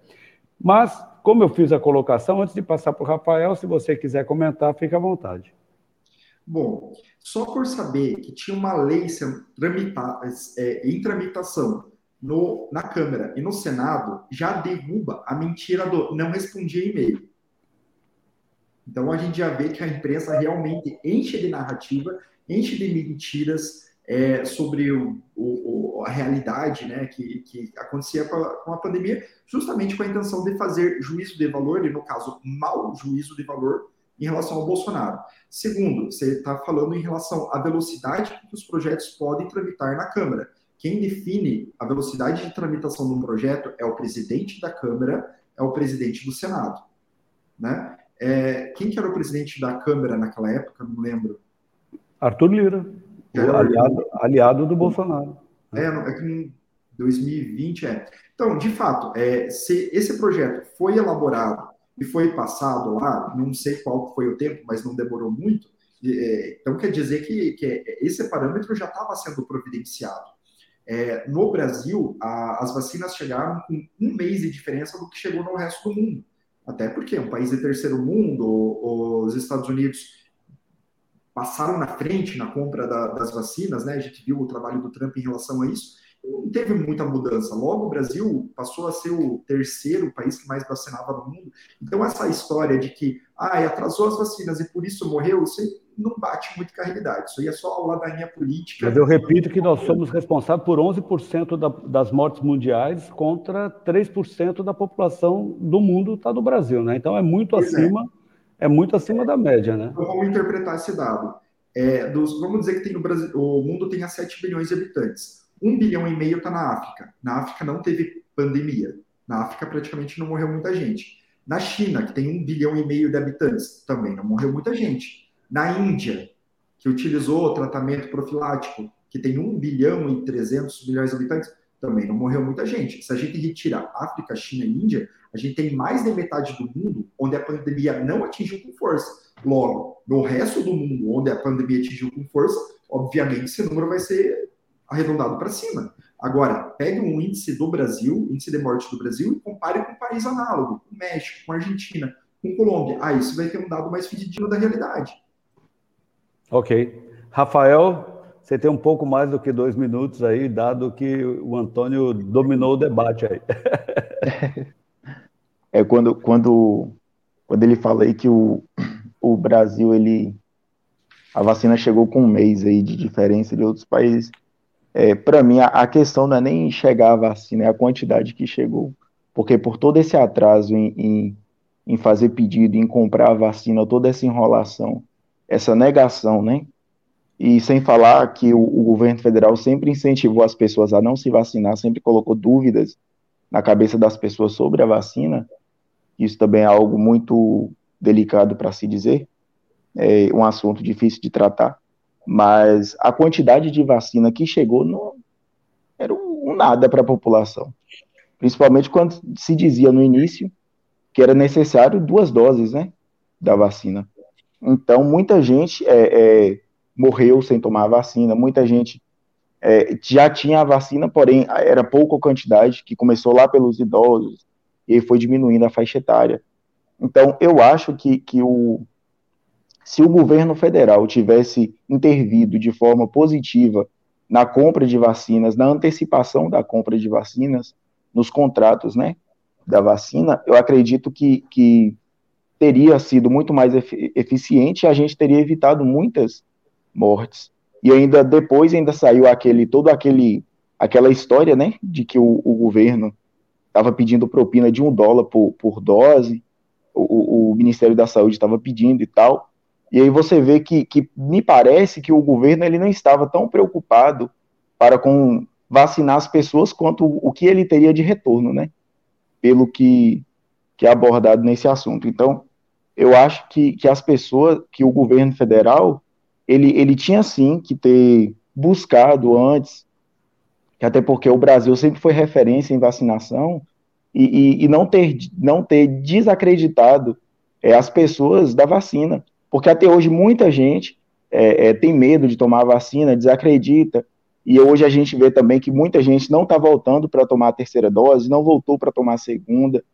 [SPEAKER 1] Mas, como eu fiz a colocação, antes de passar para o Rafael, se você quiser comentar, fique à vontade.
[SPEAKER 4] Bom, só por saber que tinha uma lei é, em tramitação no, na Câmara e no Senado, já derruba a mentira do não respondia e-mail. Então a gente já vê que a imprensa realmente enche de narrativa, enche de mentiras é, sobre o, o, a realidade né, que, que acontecia com a, com a, pandemia, justamente com a intenção de fazer juízo de valor, e no caso, mau juízo de valor, em relação ao Bolsonaro. Segundo, você está falando em relação à velocidade que os projetos podem tramitar na Câmara. Quem define a velocidade de tramitação de um projeto é o presidente da Câmara, é o presidente do Senado. Né? É, quem que era o presidente da Câmara naquela época? Não lembro.
[SPEAKER 1] Arthur Lira, aliado, aliado, do Bolsonaro.
[SPEAKER 4] É, é que em 2020 é. Então, de fato, é, se esse projeto foi elaborado e foi passado lá, não sei qual foi o tempo, mas não demorou muito, é, então quer dizer que, que esse parâmetro já estava sendo providenciado. É, no Brasil, a, as vacinas chegaram com um mês de diferença do que chegou no resto do mundo. Até porque é um país de terceiro mundo, os Estados Unidos passaram na frente na compra da, das vacinas, né? A gente viu o trabalho do Trump em relação a isso. Não teve muita mudança. Logo, o Brasil passou a ser o terceiro país que mais vacinava no mundo. Então, essa história de que ah, atrasou as vacinas e por isso morreu, isso não bate muito com a realidade. Isso aí é só a ladainha política.
[SPEAKER 1] Mas eu repito que nós somos responsáveis por 11% da, das mortes mundiais contra 3% da população do mundo está no Brasil, né? Então é muito pois é. acima, é. É. muito acima da média, né?
[SPEAKER 4] Então, vamos interpretar esse dado. É, dos, vamos dizer que tem no Brasil, o mundo tem 7 bilhões de habitantes. 1 bilhão e meio está na África. Na África não teve pandemia. Na África praticamente não morreu muita gente. Na China, que tem 1 bilhão e meio de habitantes, também não morreu muita gente. Na Índia, que utilizou tratamento profilático, que tem 1 bilhão e 300 milhões de habitantes, também não morreu muita gente. Se a gente retira África, China e Índia, a gente tem mais de metade do mundo onde a pandemia não atingiu com força. Logo, no resto do mundo onde a pandemia atingiu com força, obviamente esse número vai ser arredondado para cima. Agora, pegue um índice do Brasil, índice de morte do Brasil, e compare com um país análogo, com México, com Argentina, com Colômbia. Ah, isso vai ter um dado mais fidedigno da realidade.
[SPEAKER 1] Ok. Rafael, você tem um pouco mais do que dois minutos aí, dado que o Antônio dominou o debate aí.
[SPEAKER 3] É quando, quando, quando ele fala aí que o, o Brasil, ele a vacina chegou com um mês aí de diferença de outros países. É, Para mim, a, a, questão não é nem chegar a vacina, é a quantidade que chegou. Porque por todo esse atraso em, em, em fazer pedido, em comprar a vacina, toda essa enrolação, essa negação, né? E sem falar que o, o, governo federal sempre incentivou as pessoas a não se vacinar, sempre colocou dúvidas na cabeça das pessoas sobre a vacina. Isso também é algo muito delicado para se dizer, é um assunto difícil de tratar. Mas a quantidade de vacina que chegou não era um, um nada para a população. Principalmente quando se dizia no início que era necessário duas doses, né, da vacina. Então, muita gente é, é, morreu sem tomar a vacina, muita gente é, já tinha a vacina, porém era pouca quantidade, que começou lá pelos idosos e foi diminuindo a faixa etária. Então, eu acho que, que o, se o governo federal tivesse intervido de forma positiva na compra de vacinas, na antecipação da compra de vacinas, nos contratos né, da vacina, eu acredito que, que teria sido muito mais eficiente e a gente teria evitado muitas mortes. E ainda depois ainda saiu aquele todo aquele aquela história, né, de que o, o governo estava pedindo propina de um dólar por, por dose, o, o Ministério da Saúde estava pedindo e tal. E aí você vê que, que me parece que o governo ele não estava tão preocupado para com vacinar as pessoas quanto o que ele teria de retorno, né? Pelo que, que é abordado nesse assunto. Então, eu acho que, que as pessoas, que o governo federal, ele, ele tinha sim que ter buscado antes, até porque o Brasil sempre foi referência em vacinação, e, e, e não, ter, não ter desacreditado é, as pessoas da vacina, porque até hoje muita gente é, é, tem medo de tomar a vacina, desacredita, e hoje a gente vê também que muita gente não está voltando para tomar a terceira dose, não voltou para tomar a segunda,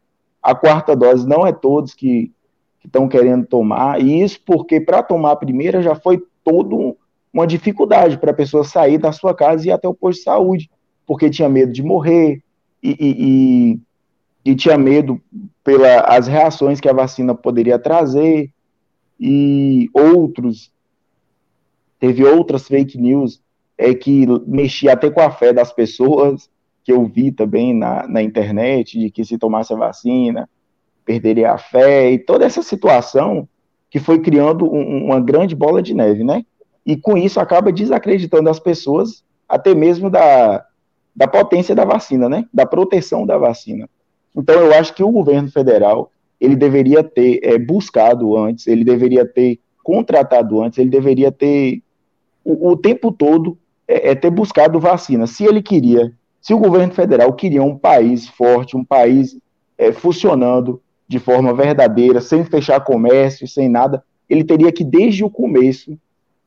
[SPEAKER 3] a quarta dose não é todos que estão que querendo tomar, e isso porque para tomar a primeira já foi todo uma dificuldade para a pessoa sair da sua casa e ir até o posto de saúde, porque tinha medo de morrer e, e, e, e tinha medo pelas reações que a vacina poderia trazer e outros teve outras fake news é, que mexia até com a fé das pessoas, que eu vi também na, na internet, de que se tomasse a vacina, perderia a fé, e toda essa situação que foi criando um, uma grande bola de neve, né? E com isso acaba desacreditando as pessoas, até mesmo da, da potência da vacina, né? Da proteção da vacina. Então eu acho que o governo federal ele deveria ter é, buscado antes, ele deveria ter contratado antes, ele deveria ter o, o tempo todo é, é, ter buscado vacina. Se ele queria, se o governo federal queria um país forte, um país é, funcionando de forma verdadeira, sem fechar comércio, sem nada, ele teria que, desde o começo,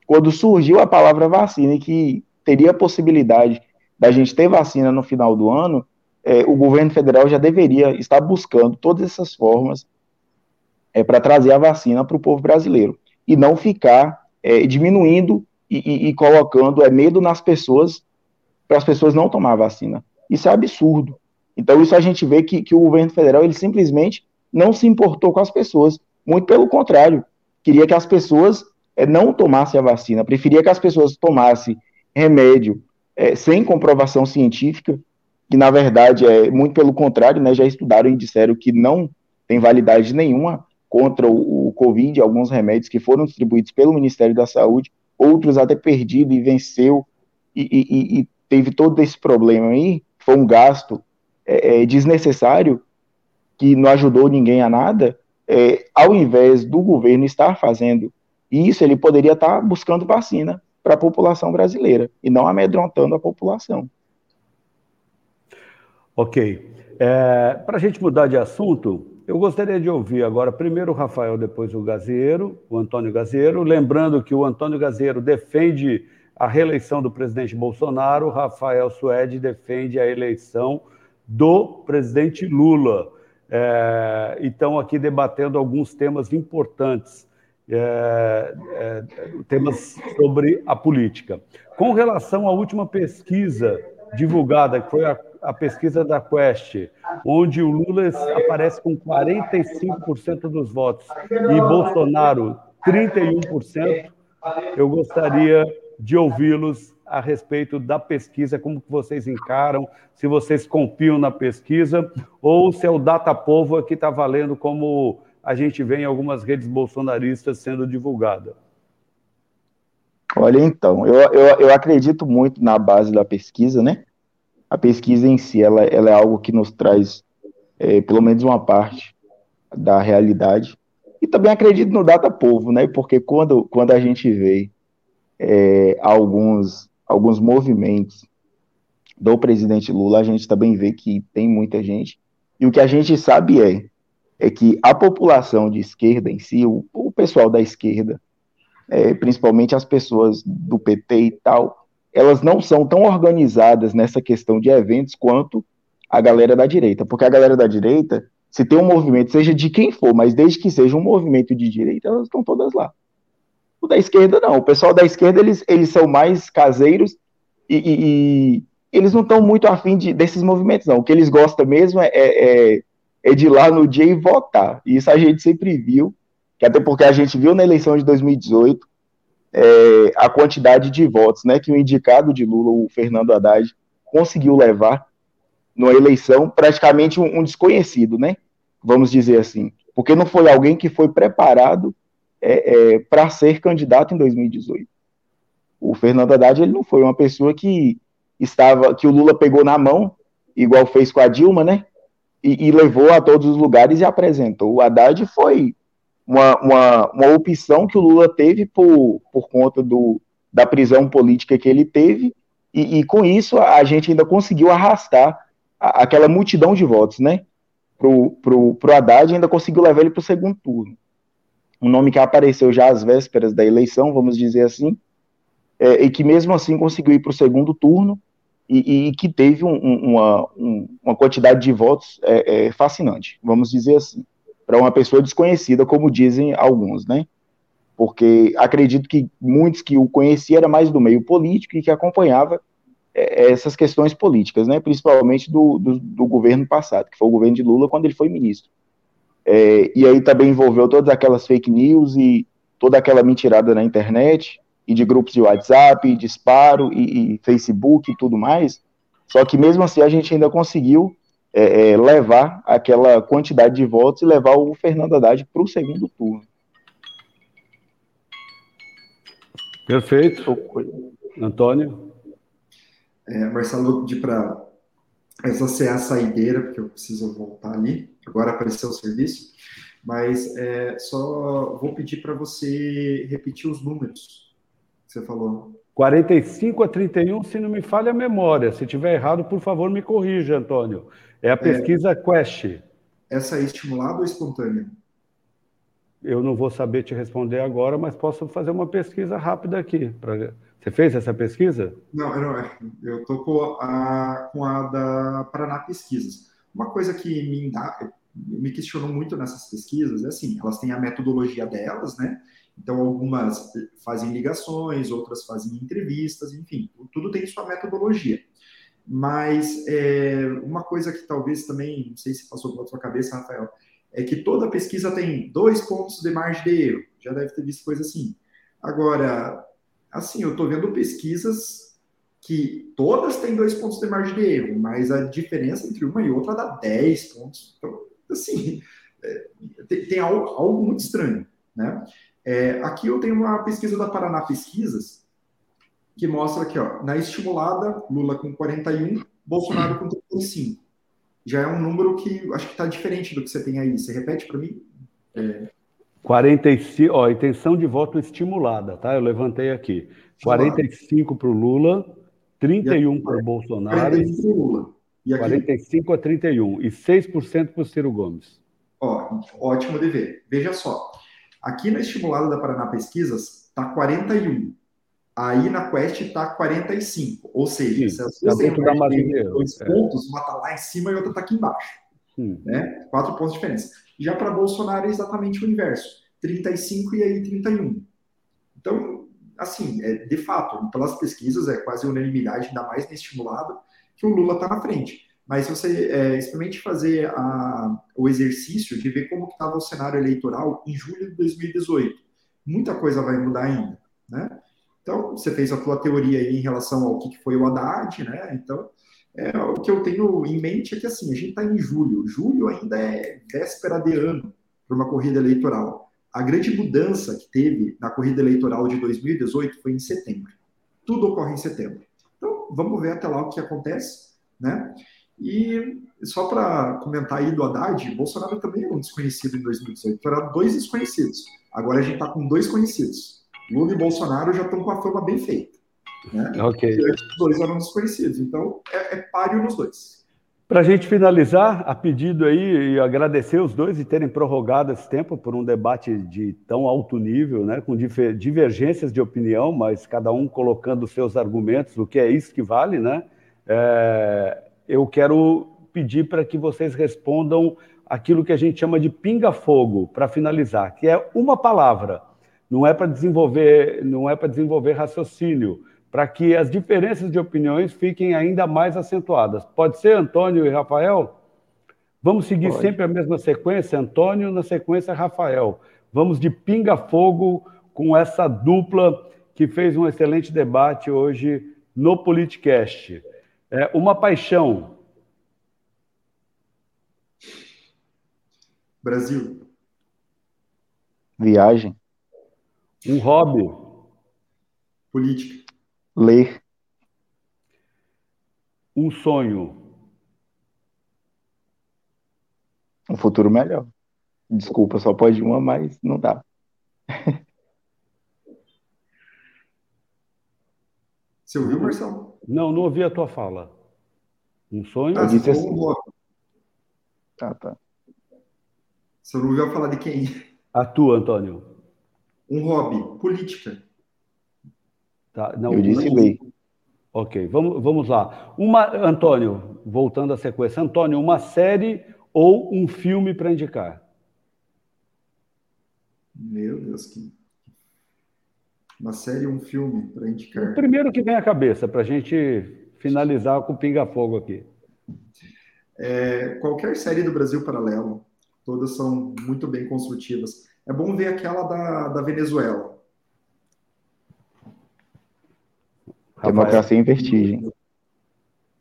[SPEAKER 3] quando surgiu a palavra vacina que teria a possibilidade da gente ter vacina no final do ano, é, o governo federal já deveria estar buscando todas essas formas é, para trazer a vacina para o povo brasileiro e não ficar é, diminuindo e, e, e colocando é, medo nas pessoas para as pessoas não tomar vacina. Isso é absurdo. Então, isso a gente vê que, que o governo federal ele simplesmente não se importou com as pessoas. Muito pelo contrário, queria que as pessoas é, não tomassem a vacina, preferia que as pessoas tomassem remédio é, sem comprovação científica, que na verdade é muito pelo contrário, né, já estudaram e disseram que não tem validade nenhuma contra o, o Covid, alguns remédios que foram distribuídos pelo Ministério da Saúde, outros até perdido e venceu, e, e, e teve todo esse problema aí, foi um gasto é, é, desnecessário, que não ajudou ninguém a nada, é, ao invés do governo estar fazendo isso, ele poderia estar buscando vacina para a população brasileira e não amedrontando a população.
[SPEAKER 1] Ok. É, para a gente mudar de assunto, eu gostaria de ouvir agora primeiro o Rafael, depois o Gaziero, o Antônio Gaziero. Lembrando que o Antônio Gaziero defende a reeleição do presidente Bolsonaro, o Rafael Suede defende a eleição do presidente Lula. É, então, aqui debatendo alguns temas importantes, é, é, temas sobre a política. Com relação à última pesquisa divulgada, que foi a a pesquisa da Quest, onde o Lula aparece com 45% dos votos e Bolsonaro 31%, eu gostaria de ouvi-los a respeito da pesquisa, como que vocês encaram, se vocês confiam na pesquisa, ou se é o data povo que está valendo como a gente vê em algumas redes bolsonaristas sendo divulgada.
[SPEAKER 3] Olha, então, eu, eu, eu acredito muito na base da pesquisa, né? a pesquisa em si ela, ela é algo que nos traz é, pelo menos uma parte da realidade. E também acredito no Data Povo, né? Porque quando, quando a gente vê é, alguns, alguns movimentos do presidente Lula, a gente também vê que tem muita gente. E o que a gente sabe é, é que a população de esquerda em si, o, o pessoal da esquerda, é, principalmente as pessoas do PT e tal, elas não são tão organizadas nessa questão de eventos quanto a galera da direita. Porque a galera da direita, se tem um movimento, seja de quem for, mas desde que seja um movimento de direita, elas estão todas lá. O da esquerda, não. O pessoal da esquerda, eles, eles são mais caseiros e, e, e eles não estão muito afim de, desses movimentos, não. O que eles gostam mesmo é, é, é de ir lá no dia e votar. E isso a gente sempre viu, que até porque a gente viu na eleição de 2018, é, a quantidade de votos né, que o indicado de Lula, o Fernando Haddad, conseguiu levar numa eleição praticamente um, um desconhecido, né? Vamos dizer assim. Porque não foi alguém que foi preparado é, é, para ser candidato em 2018. O Fernando Haddad ele não foi uma pessoa que estava, que o Lula pegou na mão, igual fez com a Dilma, né? E, e levou a todos os lugares e apresentou. O Haddad foi uma, uma, uma opção que o Lula teve por, por conta do, da prisão política que ele teve, e, e com isso a, gente ainda conseguiu arrastar a, aquela multidão de votos, né? Pro, pro, pro Haddad ainda conseguiu levar ele para o segundo turno. um nome que apareceu já às vésperas da eleição, vamos dizer assim, é, e que mesmo assim conseguiu ir para o segundo turno e, e que teve um, uma, um, uma quantidade de votos é, é, fascinante, vamos dizer assim, para uma pessoa desconhecida, como dizem alguns, né? Porque acredito que muitos que o conheciam era mais do meio político e que acompanhava é, essas questões políticas, né? Principalmente do, do, do, governo passado, que foi o governo de Lula quando ele foi ministro. É, e aí também envolveu todas aquelas fake news e toda aquela mentirada na internet e de grupos de WhatsApp, disparo e, e Facebook e tudo mais. Só que mesmo assim a gente ainda conseguiu é, é, levar aquela quantidade de votos e levar o Fernando Haddad para o segundo turno.
[SPEAKER 1] Perfeito. Antônio?
[SPEAKER 4] É, Marcelo, vou pedir para exacear a saideira, porque eu preciso voltar ali. Agora apareceu o serviço. Mas é, só vou pedir para você repetir os números você falou?
[SPEAKER 1] 45 a 31, se não me falha a memória. Se tiver errado, por favor, me corrija, Antônio. É a é. pesquisa é, Quest.
[SPEAKER 4] Essa é estimulada ou espontânea?
[SPEAKER 1] Eu não vou saber te responder agora, mas posso fazer uma pesquisa rápida aqui. Pra... Você fez essa pesquisa?
[SPEAKER 4] Não, não eu estou com a, com a da Paraná Pesquisas. Uma coisa que me, me questionou muito nessas pesquisas é assim, elas têm a metodologia delas, né? Então, algumas fazem ligações, outras fazem entrevistas, enfim, tudo tem sua metodologia. Mas é, uma coisa que talvez também, não sei se passou pela sua cabeça, Rafael, é que toda pesquisa tem dois pontos de margem de erro. Já deve ter visto coisa assim. Agora, assim, eu estou vendo pesquisas que todas têm dois pontos de margem de erro, mas a diferença entre uma e outra dá 10 pontos. Então, assim, é, tem, tem algo, algo muito estranho, né? É, aqui eu tenho uma pesquisa da Paraná Pesquisas, que mostra aqui, ó, na estimulada, Lula com 41, Bolsonaro com 35. Já é um número que acho que está diferente do que você tem aí. Você repete para mim?
[SPEAKER 1] É... 45, ó, intenção de voto estimulada, tá? Eu levantei aqui. 45 para o Lula, 31 para o Bolsonaro. 45 para o Lula. E aqui... 45 a 31. E 6% para o Ciro Gomes.
[SPEAKER 4] Ó, ótimo de ver. Veja só. Aqui na estimulada da Paraná Pesquisas está 41. Aí na Quest está 45. Ou seja, Sim, se as duas têm dois é. pontos, uma está lá em cima e outra está aqui embaixo. Sim. Né? Quatro pontos de diferença. Já para Bolsonaro é exatamente o inverso. 35 e aí 31. Então, assim, é, de fato, pelas pesquisas é quase unanimidade, ainda mais na estimulada, que o Lula está na frente. Mas você é, experimente fazer a, o exercício de ver como estava o cenário eleitoral em julho de 2018. Muita coisa vai mudar ainda, né? Então, você fez a tua teoria aí em relação ao que foi o Haddad, né? Então, é, o que eu tenho em mente é que, assim, a gente está em julho. Julho ainda é véspera de ano para uma corrida eleitoral. A grande mudança que teve na corrida eleitoral de 2018 foi em setembro. Tudo ocorre em setembro. Então, vamos ver até lá o que acontece, né? E só para comentar aí do Haddad, Bolsonaro também era um desconhecido em 2018. Eram dois desconhecidos. Agora a gente está com dois conhecidos. Lula e Bolsonaro já estão com a fama bem feita. Né? Ok. Os dois eram desconhecidos. Então é, é páreo nos dois.
[SPEAKER 1] Para a gente finalizar, a pedido aí e agradecer os dois de terem prorrogado esse tempo por um debate de tão alto nível, né, com divergências de opinião, mas cada um colocando seus argumentos, o que é isso que vale, né? É, eu quero pedir para que vocês respondam aquilo que a gente chama de pinga-fogo, para finalizar, que é uma palavra. Não é para desenvolver, não é para desenvolver raciocínio, para que as diferenças de opiniões fiquem ainda mais acentuadas. Pode ser, Antônio e Rafael? Vamos seguir Pode. sempre a mesma sequência, Antônio na sequência Rafael. Vamos de pinga-fogo com essa dupla que fez um excelente debate hoje no Politicast. É uma paixão.
[SPEAKER 4] Brasil.
[SPEAKER 3] Viagem.
[SPEAKER 1] Um hobby.
[SPEAKER 4] Política.
[SPEAKER 3] Ler.
[SPEAKER 1] Um sonho.
[SPEAKER 3] Um futuro melhor. Desculpa, só pode uma, mas não dá.
[SPEAKER 4] Você ouviu, Marcelo?
[SPEAKER 1] Não, não ouvi a tua fala. Um sonho?
[SPEAKER 3] Ah, disse assim. Tá, tá.
[SPEAKER 4] Você não ouviu falar de quem?
[SPEAKER 1] A tua, Antônio.
[SPEAKER 4] Um hobby, política.
[SPEAKER 1] Tá, não,
[SPEAKER 3] Eu disse lei.
[SPEAKER 1] Ok, vamos, vamos lá. Uma, Antônio, voltando à sequência. Antônio, uma série ou um filme para indicar?
[SPEAKER 4] Meu Deus, que. Uma série ou um filme para indicar?
[SPEAKER 1] O primeiro que vem à cabeça, para a gente finalizar com pinga-fogo aqui.
[SPEAKER 4] É, qualquer série do Brasil Paralelo, todas são muito bem construtivas. É bom ver aquela da, da Venezuela.
[SPEAKER 3] Democracia em vertigem.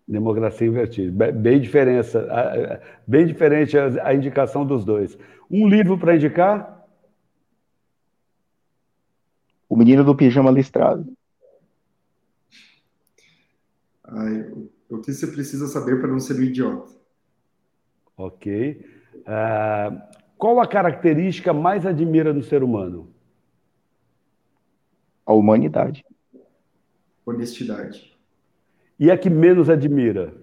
[SPEAKER 1] Democracia em vertigem. Bem, bem, diferença, bem diferente a, a indicação dos dois. Um livro para indicar?
[SPEAKER 3] O Menino do Pijama Listrado.
[SPEAKER 4] Ai, o que você precisa saber para não ser um idiota?
[SPEAKER 1] Ok. Uh, qual a característica mais admira no ser humano?
[SPEAKER 3] A humanidade.
[SPEAKER 4] Honestidade.
[SPEAKER 1] E a que menos admira?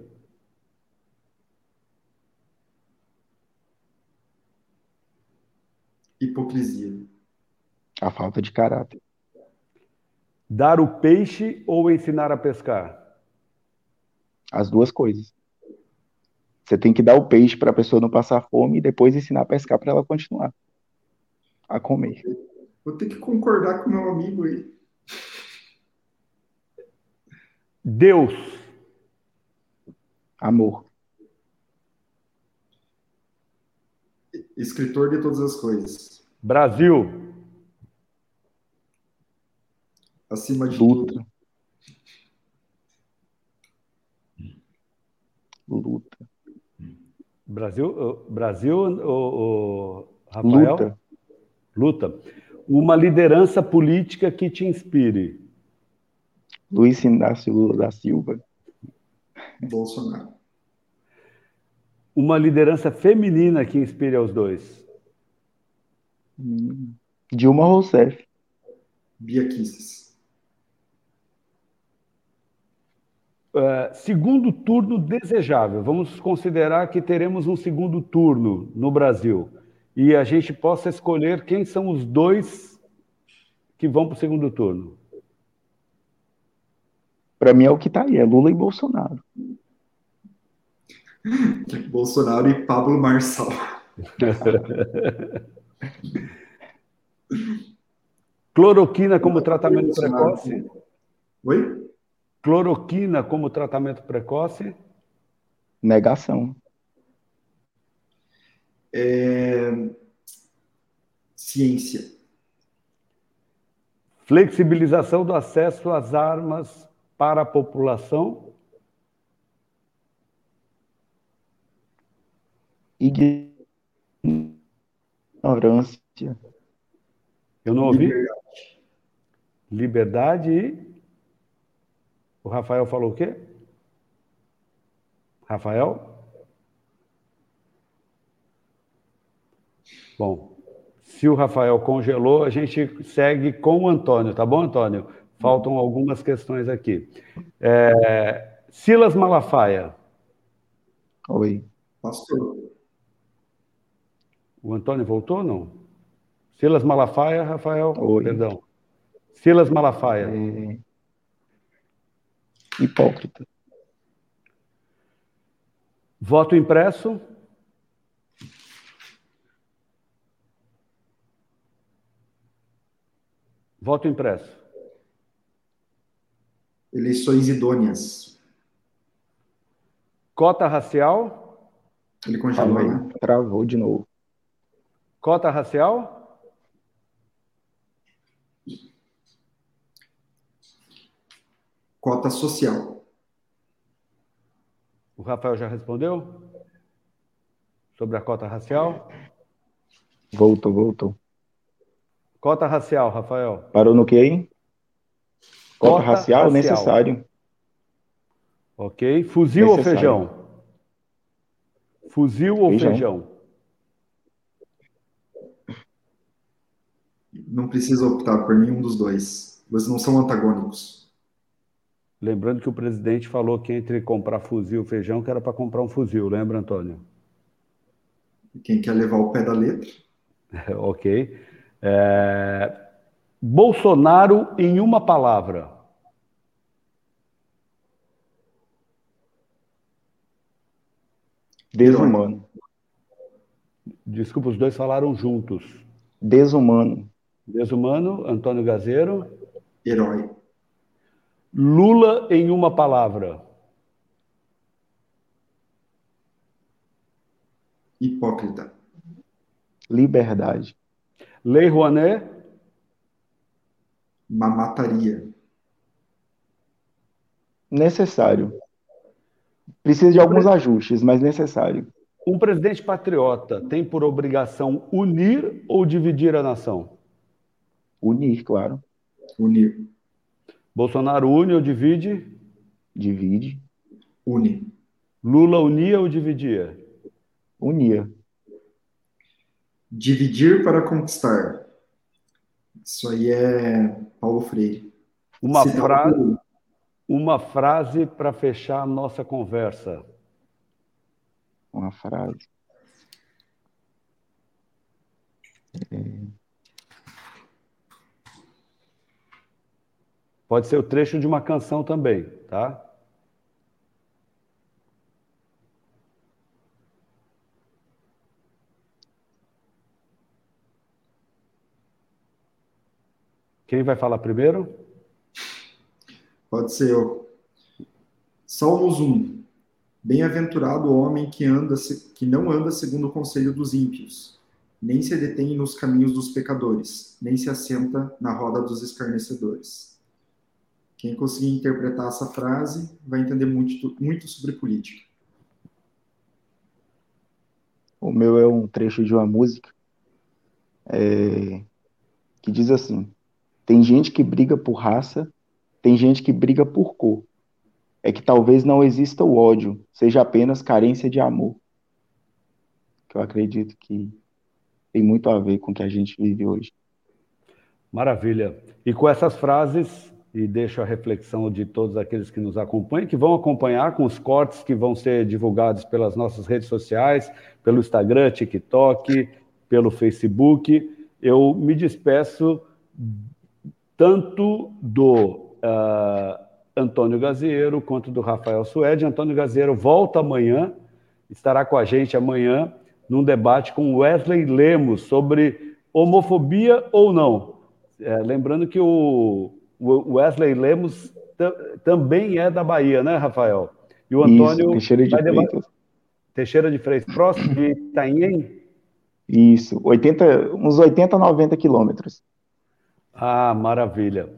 [SPEAKER 4] Hipocrisia.
[SPEAKER 3] A falta de caráter.
[SPEAKER 1] Dar o peixe ou ensinar a pescar?
[SPEAKER 3] As duas coisas. Você tem que dar o peixe para a pessoa não passar fome e depois ensinar a pescar para ela continuar a comer.
[SPEAKER 4] Vou ter que concordar com meu amigo aí.
[SPEAKER 1] Deus.
[SPEAKER 3] Amor.
[SPEAKER 4] Escritor de todas as coisas.
[SPEAKER 1] Brasil.
[SPEAKER 4] Acima de
[SPEAKER 3] Luta.
[SPEAKER 4] tudo.
[SPEAKER 3] Luta.
[SPEAKER 1] Brasil, Brasil o, o Rafael?
[SPEAKER 3] Luta.
[SPEAKER 1] Luta. Uma liderança política que te inspire.
[SPEAKER 3] Luiz Inácio Lula da Silva.
[SPEAKER 4] Bolsonaro.
[SPEAKER 1] Uma liderança feminina que inspire aos dois.
[SPEAKER 3] Dilma Rousseff.
[SPEAKER 4] Bia Kicis.
[SPEAKER 1] Uh, segundo turno desejável. Vamos considerar que teremos um segundo turno no Brasil e a gente possa escolher quem são os dois que vão para o segundo turno.
[SPEAKER 3] Para mim é o que está aí, é Lula e Bolsonaro.
[SPEAKER 4] Bolsonaro e Pablo Marçal.
[SPEAKER 1] Cloroquina como tratamento precoce?
[SPEAKER 4] Oi?
[SPEAKER 1] Cloroquina como tratamento precoce?
[SPEAKER 3] Negação.
[SPEAKER 4] É... Ciência.
[SPEAKER 1] Flexibilização do acesso às armas para a população?
[SPEAKER 3] Ignorância.
[SPEAKER 1] Eu não ouvi?
[SPEAKER 4] Liberdade.
[SPEAKER 1] Liberdade e. O Rafael falou o quê? Rafael? Bom, se o Rafael congelou, a gente segue com o Antônio, tá bom, Antônio? Faltam algumas questões aqui. É, Silas Malafaia.
[SPEAKER 3] Oi.
[SPEAKER 4] Pastor.
[SPEAKER 1] O Antônio voltou ou não? Silas Malafaia, Rafael?
[SPEAKER 3] Oi.
[SPEAKER 1] Perdão. Silas Malafaia.
[SPEAKER 3] É... Hipócrita.
[SPEAKER 1] Voto impresso? Voto impresso.
[SPEAKER 4] Eleições idôneas.
[SPEAKER 1] Cota racial?
[SPEAKER 4] Ele congelou,
[SPEAKER 3] Calma
[SPEAKER 4] né?
[SPEAKER 3] aí. Travou de novo.
[SPEAKER 1] Cota racial?
[SPEAKER 4] Cota social.
[SPEAKER 1] O Rafael já respondeu? Sobre a cota racial?
[SPEAKER 3] Voltou, voltou.
[SPEAKER 1] Cota racial, Rafael.
[SPEAKER 3] Parou no que aí? Cota,
[SPEAKER 1] Cota
[SPEAKER 3] racial,
[SPEAKER 1] racial.
[SPEAKER 3] necessário.
[SPEAKER 1] Ok. Fuzil ou
[SPEAKER 3] Necessário.
[SPEAKER 1] feijão? Fuzil ou
[SPEAKER 3] Feijão.
[SPEAKER 1] feijão?
[SPEAKER 4] Não precisa optar por nenhum dos dois. Eles não são antagônicos.
[SPEAKER 1] Lembrando que o presidente falou que entre comprar fuzil e feijão, que era para comprar um fuzil, lembra, Antônio?
[SPEAKER 4] Quem quer levar o pé da letra?
[SPEAKER 1] ok. É, Bolsonaro em uma palavra.
[SPEAKER 3] Desumano.
[SPEAKER 1] Desculpa, os dois falaram juntos.
[SPEAKER 3] Desumano.
[SPEAKER 1] Desumano, Antônio Gazeiro.
[SPEAKER 4] Herói.
[SPEAKER 1] Lula em uma palavra.
[SPEAKER 4] Hipócrita.
[SPEAKER 3] Liberdade.
[SPEAKER 1] Lei Rouanet.
[SPEAKER 4] Mamataria.
[SPEAKER 3] Necessário. Precisa de alguns ajustes, mas necessário.
[SPEAKER 1] Um presidente patriota tem por obrigação unir ou dividir a nação?
[SPEAKER 3] Unir, claro.
[SPEAKER 4] Unir.
[SPEAKER 1] Bolsonaro une ou divide?
[SPEAKER 3] Divide.
[SPEAKER 4] Une.
[SPEAKER 1] Lula unia ou dividia?
[SPEAKER 3] Unia.
[SPEAKER 4] Dividir para conquistar. Isso aí é Paulo Freire.
[SPEAKER 1] Uma
[SPEAKER 4] Citar
[SPEAKER 1] frase, uma frase para fechar a nossa conversa.
[SPEAKER 3] Uma frase.
[SPEAKER 1] Pode ser o trecho de uma canção também, tá? Quem vai falar primeiro?
[SPEAKER 4] Pode ser eu. Salmos 1. Bem-aventurado o homem que, anda, que não anda segundo o conselho dos ímpios, nem se detém nos caminhos dos pecadores, nem se assenta na roda dos escarnecedores. Quem conseguir interpretar essa frase vai entender muito, muito sobre política.
[SPEAKER 3] O meu é um trecho de uma música é, que diz assim: tem gente que briga por raça, tem gente que briga por cor. É que talvez não exista o ódio, seja apenas carência de amor. Que eu acredito que tem muito a ver com o que a gente vive hoje.
[SPEAKER 1] Maravilha. E com essas frases, e deixo a reflexão de todos aqueles que nos acompanham, que vão acompanhar com os cortes que vão ser divulgados pelas nossas redes sociais, pelo Instagram, TikTok, pelo Facebook, eu me despeço tanto do ah, Antônio Gaziero quanto do Rafael Suede. Antônio Gaziero volta amanhã, estará com a gente amanhã num debate com Wesley Lemos sobre homofobia ou não. É, lembrando que o, o Wesley Lemos ta- também é da Bahia, né, Rafael? E o Antônio
[SPEAKER 3] Isso, Teixeira de Freitas.
[SPEAKER 1] Teixeira de Freitas, próximo de Itainhém?
[SPEAKER 3] Isso, 80, uns 80, 90 quilômetros.
[SPEAKER 1] Ah, maravilha.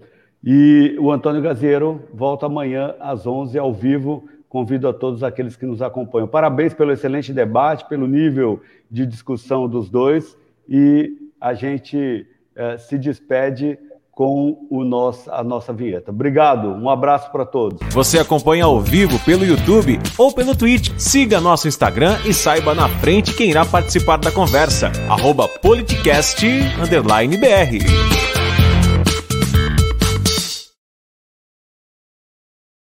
[SPEAKER 1] E o Antônio Gaziero volta amanhã às 11 ao vivo. Convido a todos aqueles que nos acompanham. Parabéns pelo excelente debate, pelo nível de discussão dos dois. E a gente eh, se despede com o nosso, a nossa vinheta. Obrigado, um abraço para todos.
[SPEAKER 2] Você acompanha ao vivo pelo YouTube ou pelo Twitch. Siga nosso Instagram e saiba na frente quem irá participar da conversa. Arroba politicast_br.